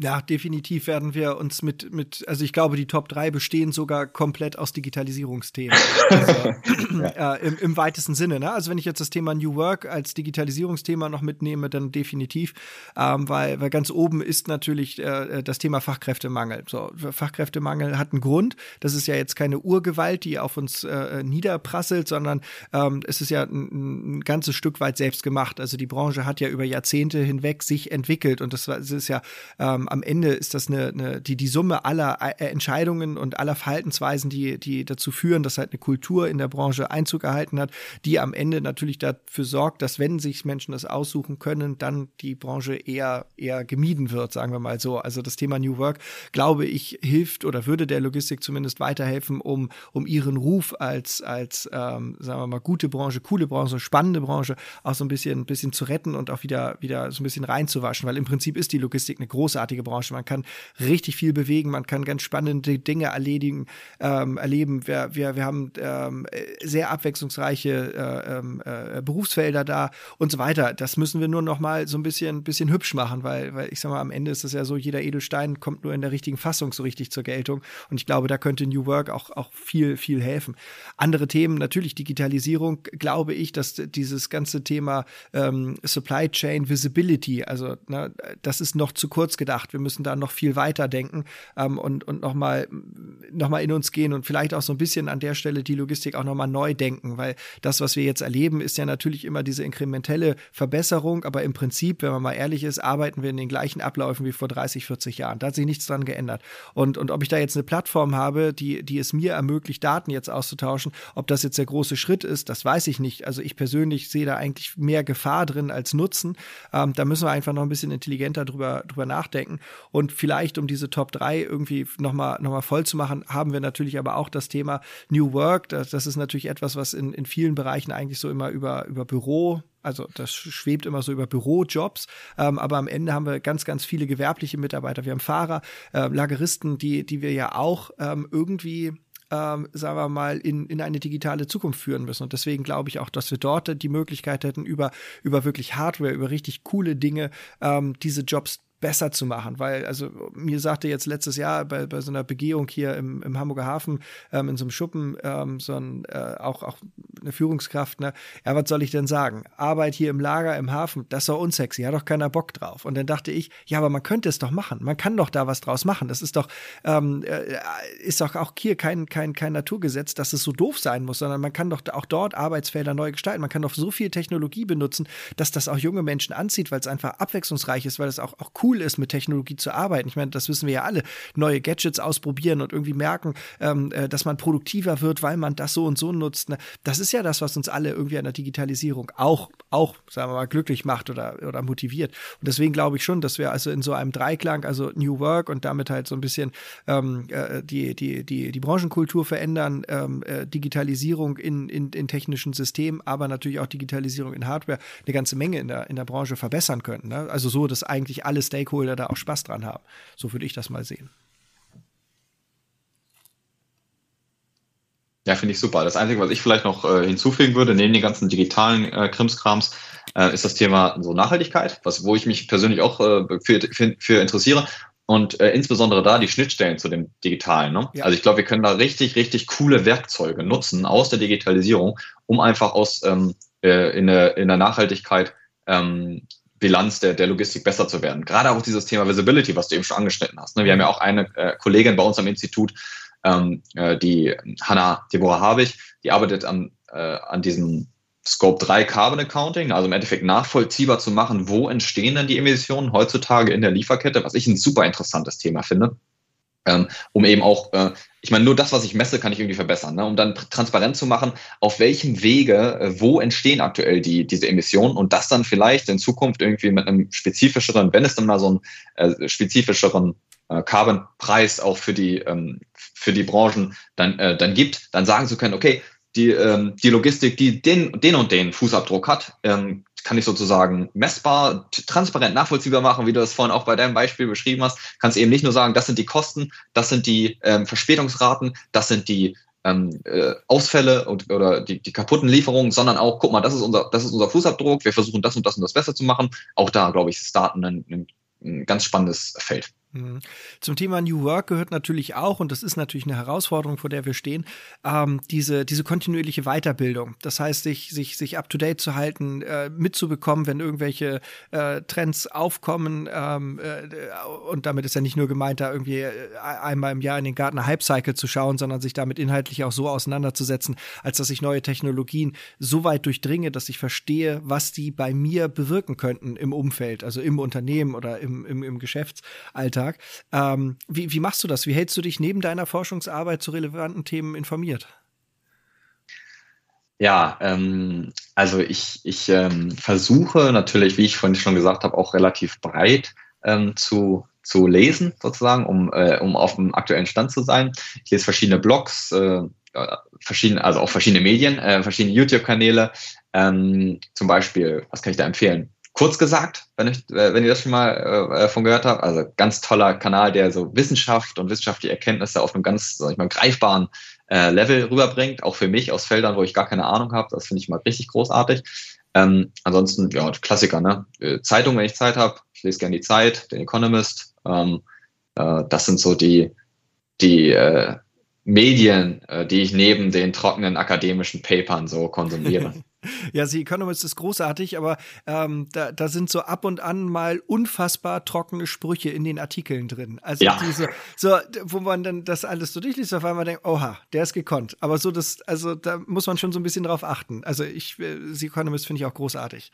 Ja, definitiv werden wir uns mit, mit, also ich glaube, die Top 3 bestehen sogar komplett aus Digitalisierungsthemen. Also, ja. äh, im, im, weitesten Sinne. Ne? Also wenn ich jetzt das Thema New Work als Digitalisierungsthema noch mitnehme, dann definitiv, ähm, weil, weil ganz oben ist natürlich äh, das Thema Fachkräftemangel. So, Fachkräftemangel hat einen Grund. Das ist ja jetzt keine Urgewalt, die auf uns äh, niederprasselt, sondern ähm, es ist ja ein, ein, ganzes Stück weit selbst gemacht. Also die Branche hat ja über Jahrzehnte hinweg sich entwickelt und das, das ist ja ähm, am Ende ist das eine, eine, die, die Summe aller äh, Entscheidungen und aller Verhaltensweisen, die, die dazu führen, dass halt eine Kultur in der Branche Einzug erhalten hat, die am Ende natürlich dafür sorgt, dass wenn sich Menschen das aussuchen können, dann die Branche eher, eher gemieden wird, sagen wir mal so. Also das Thema New Work, glaube ich, hilft oder würde der Logistik zumindest weiterhelfen, um, um ihren Ruf als, als ähm, sagen wir mal, gute Branche, coole Branche, spannende Branche auch so ein bisschen, ein bisschen zu retten und auch wieder, wieder so ein bisschen reinzuwaschen, weil im Prinzip ist die Logistik eine großartige Branche. Man kann richtig viel bewegen, man kann ganz spannende Dinge erledigen, ähm, erleben. Wir, wir, wir haben ähm, sehr abwechslungsreiche äh, ähm, äh, Berufsfelder da und so weiter. Das müssen wir nur noch mal so ein bisschen, bisschen hübsch machen, weil, weil ich sag mal, am Ende ist es ja so, jeder Edelstein kommt nur in der richtigen Fassung so richtig zur Geltung. Und ich glaube, da könnte New Work auch, auch viel, viel helfen. Andere Themen, natürlich Digitalisierung, glaube ich, dass dieses ganze Thema ähm, Supply Chain Visibility, also na, das ist noch zu kurz gedacht. Wir müssen da noch viel weiter denken ähm, und, und nochmal noch mal in uns gehen und vielleicht auch so ein bisschen an der Stelle die Logistik auch nochmal neu denken, weil das, was wir jetzt erleben, ist ja natürlich immer diese inkrementelle Verbesserung, aber im Prinzip, wenn man mal ehrlich ist, arbeiten wir in den gleichen Abläufen wie vor 30, 40 Jahren. Da hat sich nichts dran geändert. Und, und ob ich da jetzt eine Plattform habe, die, die es mir ermöglicht, Daten jetzt auszutauschen, ob das jetzt der große Schritt ist, das weiß ich nicht. Also ich persönlich sehe da eigentlich mehr Gefahr drin als Nutzen. Ähm, da müssen wir einfach noch ein bisschen intelligenter drüber, drüber nachdenken. Und vielleicht, um diese Top 3 irgendwie nochmal noch mal voll zu machen, haben wir natürlich aber auch das Thema New Work. Das, das ist natürlich etwas, was in, in vielen Bereichen eigentlich so immer über, über Büro also das schwebt immer so über Bürojobs, ähm, aber am Ende haben wir ganz, ganz viele gewerbliche Mitarbeiter. Wir haben Fahrer, äh, Lageristen, die, die wir ja auch ähm, irgendwie ähm, sagen wir mal, in, in eine digitale Zukunft führen müssen. Und deswegen glaube ich auch, dass wir dort die Möglichkeit hätten, über, über wirklich Hardware, über richtig coole Dinge, ähm, diese Jobs besser zu machen, weil also mir sagte jetzt letztes Jahr bei, bei so einer Begehung hier im, im Hamburger Hafen ähm, in so einem Schuppen ähm, so ein äh, auch auch eine Führungskraft, ne, ja was soll ich denn sagen? Arbeit hier im Lager im Hafen, das ist doch unsexy, hat doch keiner Bock drauf. Und dann dachte ich, ja, aber man könnte es doch machen, man kann doch da was draus machen. Das ist doch ähm, äh, ist doch auch hier kein kein kein Naturgesetz, dass es so doof sein muss, sondern man kann doch auch dort Arbeitsfelder neu gestalten. Man kann doch so viel Technologie benutzen, dass das auch junge Menschen anzieht, weil es einfach abwechslungsreich ist, weil es auch auch cool cool ist, mit Technologie zu arbeiten. Ich meine, das wissen wir ja alle. Neue Gadgets ausprobieren und irgendwie merken, ähm, äh, dass man produktiver wird, weil man das so und so nutzt. Ne? Das ist ja das, was uns alle irgendwie an der Digitalisierung auch, auch, sagen wir mal, glücklich macht oder, oder motiviert. Und deswegen glaube ich schon, dass wir also in so einem Dreiklang, also New Work und damit halt so ein bisschen ähm, äh, die, die, die, die Branchenkultur verändern, ähm, äh, Digitalisierung in, in, in technischen Systemen, aber natürlich auch Digitalisierung in Hardware eine ganze Menge in der, in der Branche verbessern könnten. Ne? Also so, dass eigentlich alle Stakeholder da auch Spaß dran haben. So würde ich das mal sehen. Ja, finde ich super. Das Einzige, was ich vielleicht noch äh, hinzufügen würde, neben den ganzen digitalen äh, Krimskrams, äh, ist das Thema so Nachhaltigkeit, was, wo ich mich persönlich auch äh, für, für, für interessiere. Und äh, insbesondere da die Schnittstellen zu dem Digitalen. Ne? Ja. Also ich glaube, wir können da richtig, richtig coole Werkzeuge nutzen aus der Digitalisierung, um einfach aus ähm, äh, in, der, in der Nachhaltigkeit ähm, Bilanz der, der Logistik besser zu werden. Gerade auch dieses Thema Visibility, was du eben schon angeschnitten hast. Ne? Wir haben ja auch eine äh, Kollegin bei uns am Institut, ähm, äh, die Hanna Deborah Habich, die arbeitet an, äh, an diesem Scope 3 Carbon Accounting, also im Endeffekt nachvollziehbar zu machen, wo entstehen denn die Emissionen heutzutage in der Lieferkette, was ich ein super interessantes Thema finde. Ähm, um eben auch, äh, ich meine, nur das, was ich messe, kann ich irgendwie verbessern, ne? um dann transparent zu machen, auf welchem Wege, äh, wo entstehen aktuell die, diese Emissionen und das dann vielleicht in Zukunft irgendwie mit einem spezifischeren, wenn es dann mal so einen äh, spezifischeren äh, Carbon-Preis auch für die, ähm, für die Branchen dann, äh, dann gibt, dann sagen zu können, okay, die, ähm, die Logistik, die den, den und den Fußabdruck hat, ähm, kann ich sozusagen messbar, transparent nachvollziehbar machen, wie du das vorhin auch bei deinem Beispiel beschrieben hast. Kannst eben nicht nur sagen, das sind die Kosten, das sind die ähm, Verspätungsraten, das sind die ähm, äh, Ausfälle und, oder die, die kaputten Lieferungen, sondern auch, guck mal, das ist unser, das ist unser Fußabdruck, wir versuchen das und das und das besser zu machen. Auch da, glaube ich, ist Daten ein, ein ganz spannendes Feld. Mhm. Zum Thema New Work gehört natürlich auch, und das ist natürlich eine Herausforderung, vor der wir stehen, ähm, diese, diese kontinuierliche Weiterbildung. Das heißt, sich, sich, sich up to date zu halten, äh, mitzubekommen, wenn irgendwelche äh, Trends aufkommen. Ähm, äh, und damit ist ja nicht nur gemeint, da irgendwie äh, einmal im Jahr in den Garten Hype Cycle zu schauen, sondern sich damit inhaltlich auch so auseinanderzusetzen, als dass ich neue Technologien so weit durchdringe, dass ich verstehe, was die bei mir bewirken könnten im Umfeld, also im Unternehmen oder im, im, im Geschäftsalltag. Alltag. Ähm, wie, wie machst du das? Wie hältst du dich neben deiner Forschungsarbeit zu relevanten Themen informiert? Ja, ähm, also ich, ich ähm, versuche natürlich, wie ich vorhin schon gesagt habe, auch relativ breit ähm, zu, zu lesen, sozusagen, um, äh, um auf dem aktuellen Stand zu sein. Ich lese verschiedene Blogs, äh, verschiedene, also auch verschiedene Medien, äh, verschiedene YouTube-Kanäle. Ähm, zum Beispiel, was kann ich da empfehlen? Kurz gesagt, wenn, ich, äh, wenn ihr das schon mal äh, äh, von gehört habt, also ganz toller Kanal, der so Wissenschaft und wissenschaftliche Erkenntnisse auf einem ganz, sag ich mal, greifbaren äh, Level rüberbringt, auch für mich aus Feldern, wo ich gar keine Ahnung habe. Das finde ich mal richtig großartig. Ähm, ansonsten, ja, Klassiker, ne? Äh, Zeitung, wenn ich Zeit habe. Ich lese gerne die Zeit, den Economist. Ähm, äh, das sind so die, die äh, Medien, äh, die ich neben den trockenen akademischen Papern so konsumiere. Ja, The Economist ist großartig, aber ähm, da, da sind so ab und an mal unfassbar trockene Sprüche in den Artikeln drin. Also ja. diese, so, wo man dann das alles so durchliest, auf einmal denkt, oha, der ist gekonnt. Aber so das, also da muss man schon so ein bisschen drauf achten. Also ich, äh, The Economist finde ich auch großartig.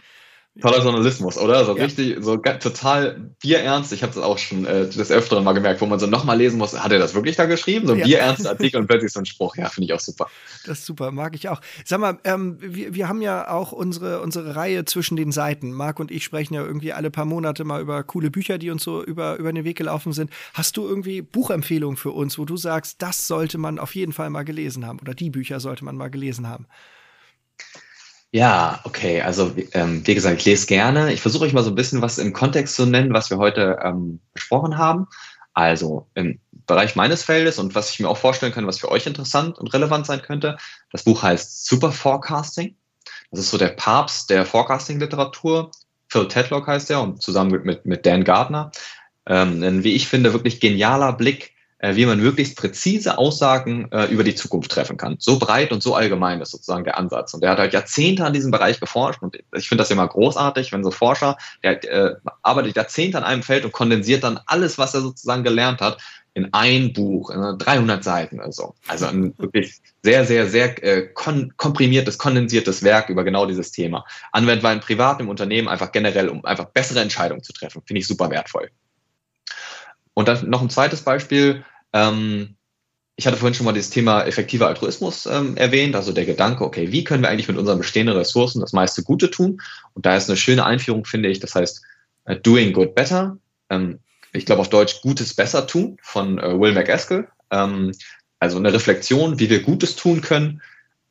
Toller Journalismus, oder? So ja. richtig, so total bierernst. Ich habe das auch schon äh, des Öfteren mal gemerkt, wo man so nochmal lesen muss. Hat er das wirklich da geschrieben? So ein ja. bierernster Artikel und plötzlich so ein Spruch. Ja, finde ich auch super. Das ist super, mag ich auch. Sag mal, ähm, wir, wir haben ja auch unsere, unsere Reihe zwischen den Seiten. Marc und ich sprechen ja irgendwie alle paar Monate mal über coole Bücher, die uns so über, über den Weg gelaufen sind. Hast du irgendwie Buchempfehlungen für uns, wo du sagst, das sollte man auf jeden Fall mal gelesen haben oder die Bücher sollte man mal gelesen haben? Ja, okay. Also ähm, wie gesagt, ich lese gerne. Ich versuche euch mal so ein bisschen was im Kontext zu nennen, was wir heute ähm, besprochen haben. Also im Bereich meines Feldes und was ich mir auch vorstellen kann, was für euch interessant und relevant sein könnte. Das Buch heißt Super Forecasting. Das ist so der Papst der Forecasting-Literatur. Phil Tedlock heißt er und zusammen mit, mit, Dan Gardner. Ähm, ein, wie ich finde, wirklich genialer Blick wie man möglichst präzise Aussagen äh, über die Zukunft treffen kann. So breit und so allgemein ist sozusagen der Ansatz. Und er hat halt Jahrzehnte an diesem Bereich geforscht und ich finde das immer großartig, wenn so Forscher, der äh, arbeitet Jahrzehnte an einem Feld und kondensiert dann alles, was er sozusagen gelernt hat, in ein Buch, in 300 Seiten oder so. Also ein wirklich sehr, sehr, sehr äh, kon komprimiertes, kondensiertes Werk über genau dieses Thema. Anwendbar im Privat, im Unternehmen, einfach generell, um einfach bessere Entscheidungen zu treffen. Finde ich super wertvoll. und dann noch ein zweites Beispiel. Ähm, ich hatte vorhin schon mal das Thema effektiver Altruismus ähm, erwähnt, also der Gedanke, okay, wie können wir eigentlich mit unseren bestehenden Ressourcen das meiste Gute tun? Und da ist eine schöne Einführung, finde ich, das heißt uh, Doing Good Better. Ähm, ich glaube auf Deutsch Gutes besser tun von äh, Will McEskill. Ähm, also eine Reflexion, wie wir Gutes tun können,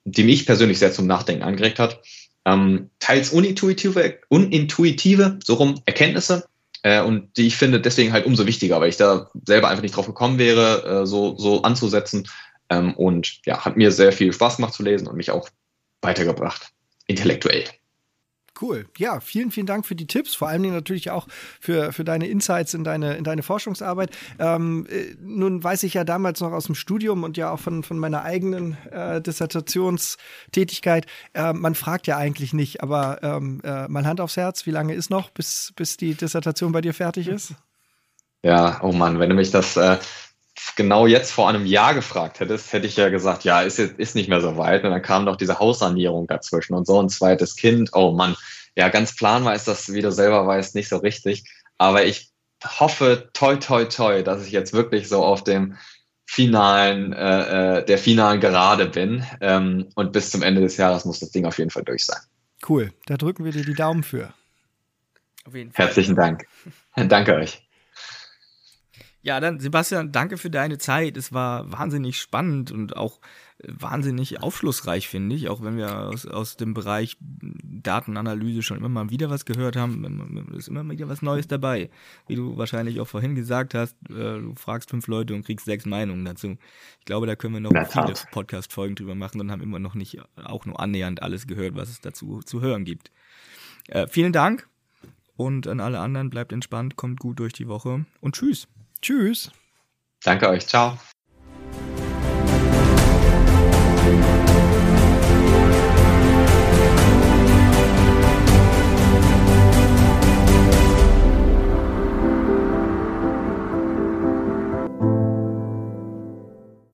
die mich persönlich sehr zum Nachdenken angeregt hat. Ähm, teils unintuitive, unintuitive, so rum Erkenntnisse, äh, und die ich finde deswegen halt umso wichtiger, weil ich da selber einfach nicht drauf gekommen wäre, äh, so, so anzusetzen. Ähm, und ja, hat mir sehr viel Spaß gemacht zu lesen und mich auch weitergebracht, intellektuell. Cool. Ja, vielen, vielen Dank für die Tipps, vor Dingen natürlich auch für, für deine Insights in deine, in deine Forschungsarbeit. Ähm, äh, nun weiß ich ja damals noch aus dem Studium und ja auch von, von meiner eigenen äh, Dissertationstätigkeit, äh, man fragt ja eigentlich nicht, aber ähm, äh, mal Hand aufs Herz, wie lange ist noch, bis, bis die Dissertation bei dir fertig ist? Ja, oh Mann, wenn du mich das äh, genau jetzt vor einem Jahr gefragt hättest, hätte ich ja gesagt, ja, ist, ist nicht mehr so weit. Und dann kam noch diese Haussanierung dazwischen und so ein zweites Kind. Oh Mann, ja, ganz planbar ist das, wie du selber weißt, nicht so richtig. Aber ich hoffe, toi, toi, toi, dass ich jetzt wirklich so auf dem finalen, äh, äh der finalen Gerade bin. Ähm, und bis zum Ende des Jahres muss das Ding auf jeden Fall durch sein. Cool, da drücken wir dir die Daumen für. Auf jeden Fall. Herzlichen Dank. Danke euch. Ja, dann Sebastian, danke für deine Zeit. Es war wahnsinnig spannend und auch äh, wahnsinnig aufschlussreich, finde ich. Auch wenn wir aus, aus dem Bereich Datenanalyse schon immer mal wieder was gehört haben, ist immer wieder was Neues dabei. Wie du wahrscheinlich auch vorhin gesagt hast, äh, du fragst fünf Leute und kriegst sechs Meinungen dazu. Ich glaube, da können wir noch viele Podcast-Folgen drüber machen und haben immer noch nicht auch nur annähernd alles gehört, was es dazu zu hören gibt. Äh, vielen Dank und an alle anderen bleibt entspannt, kommt gut durch die Woche und tschüss. Tschüss. Danke euch. Ciao.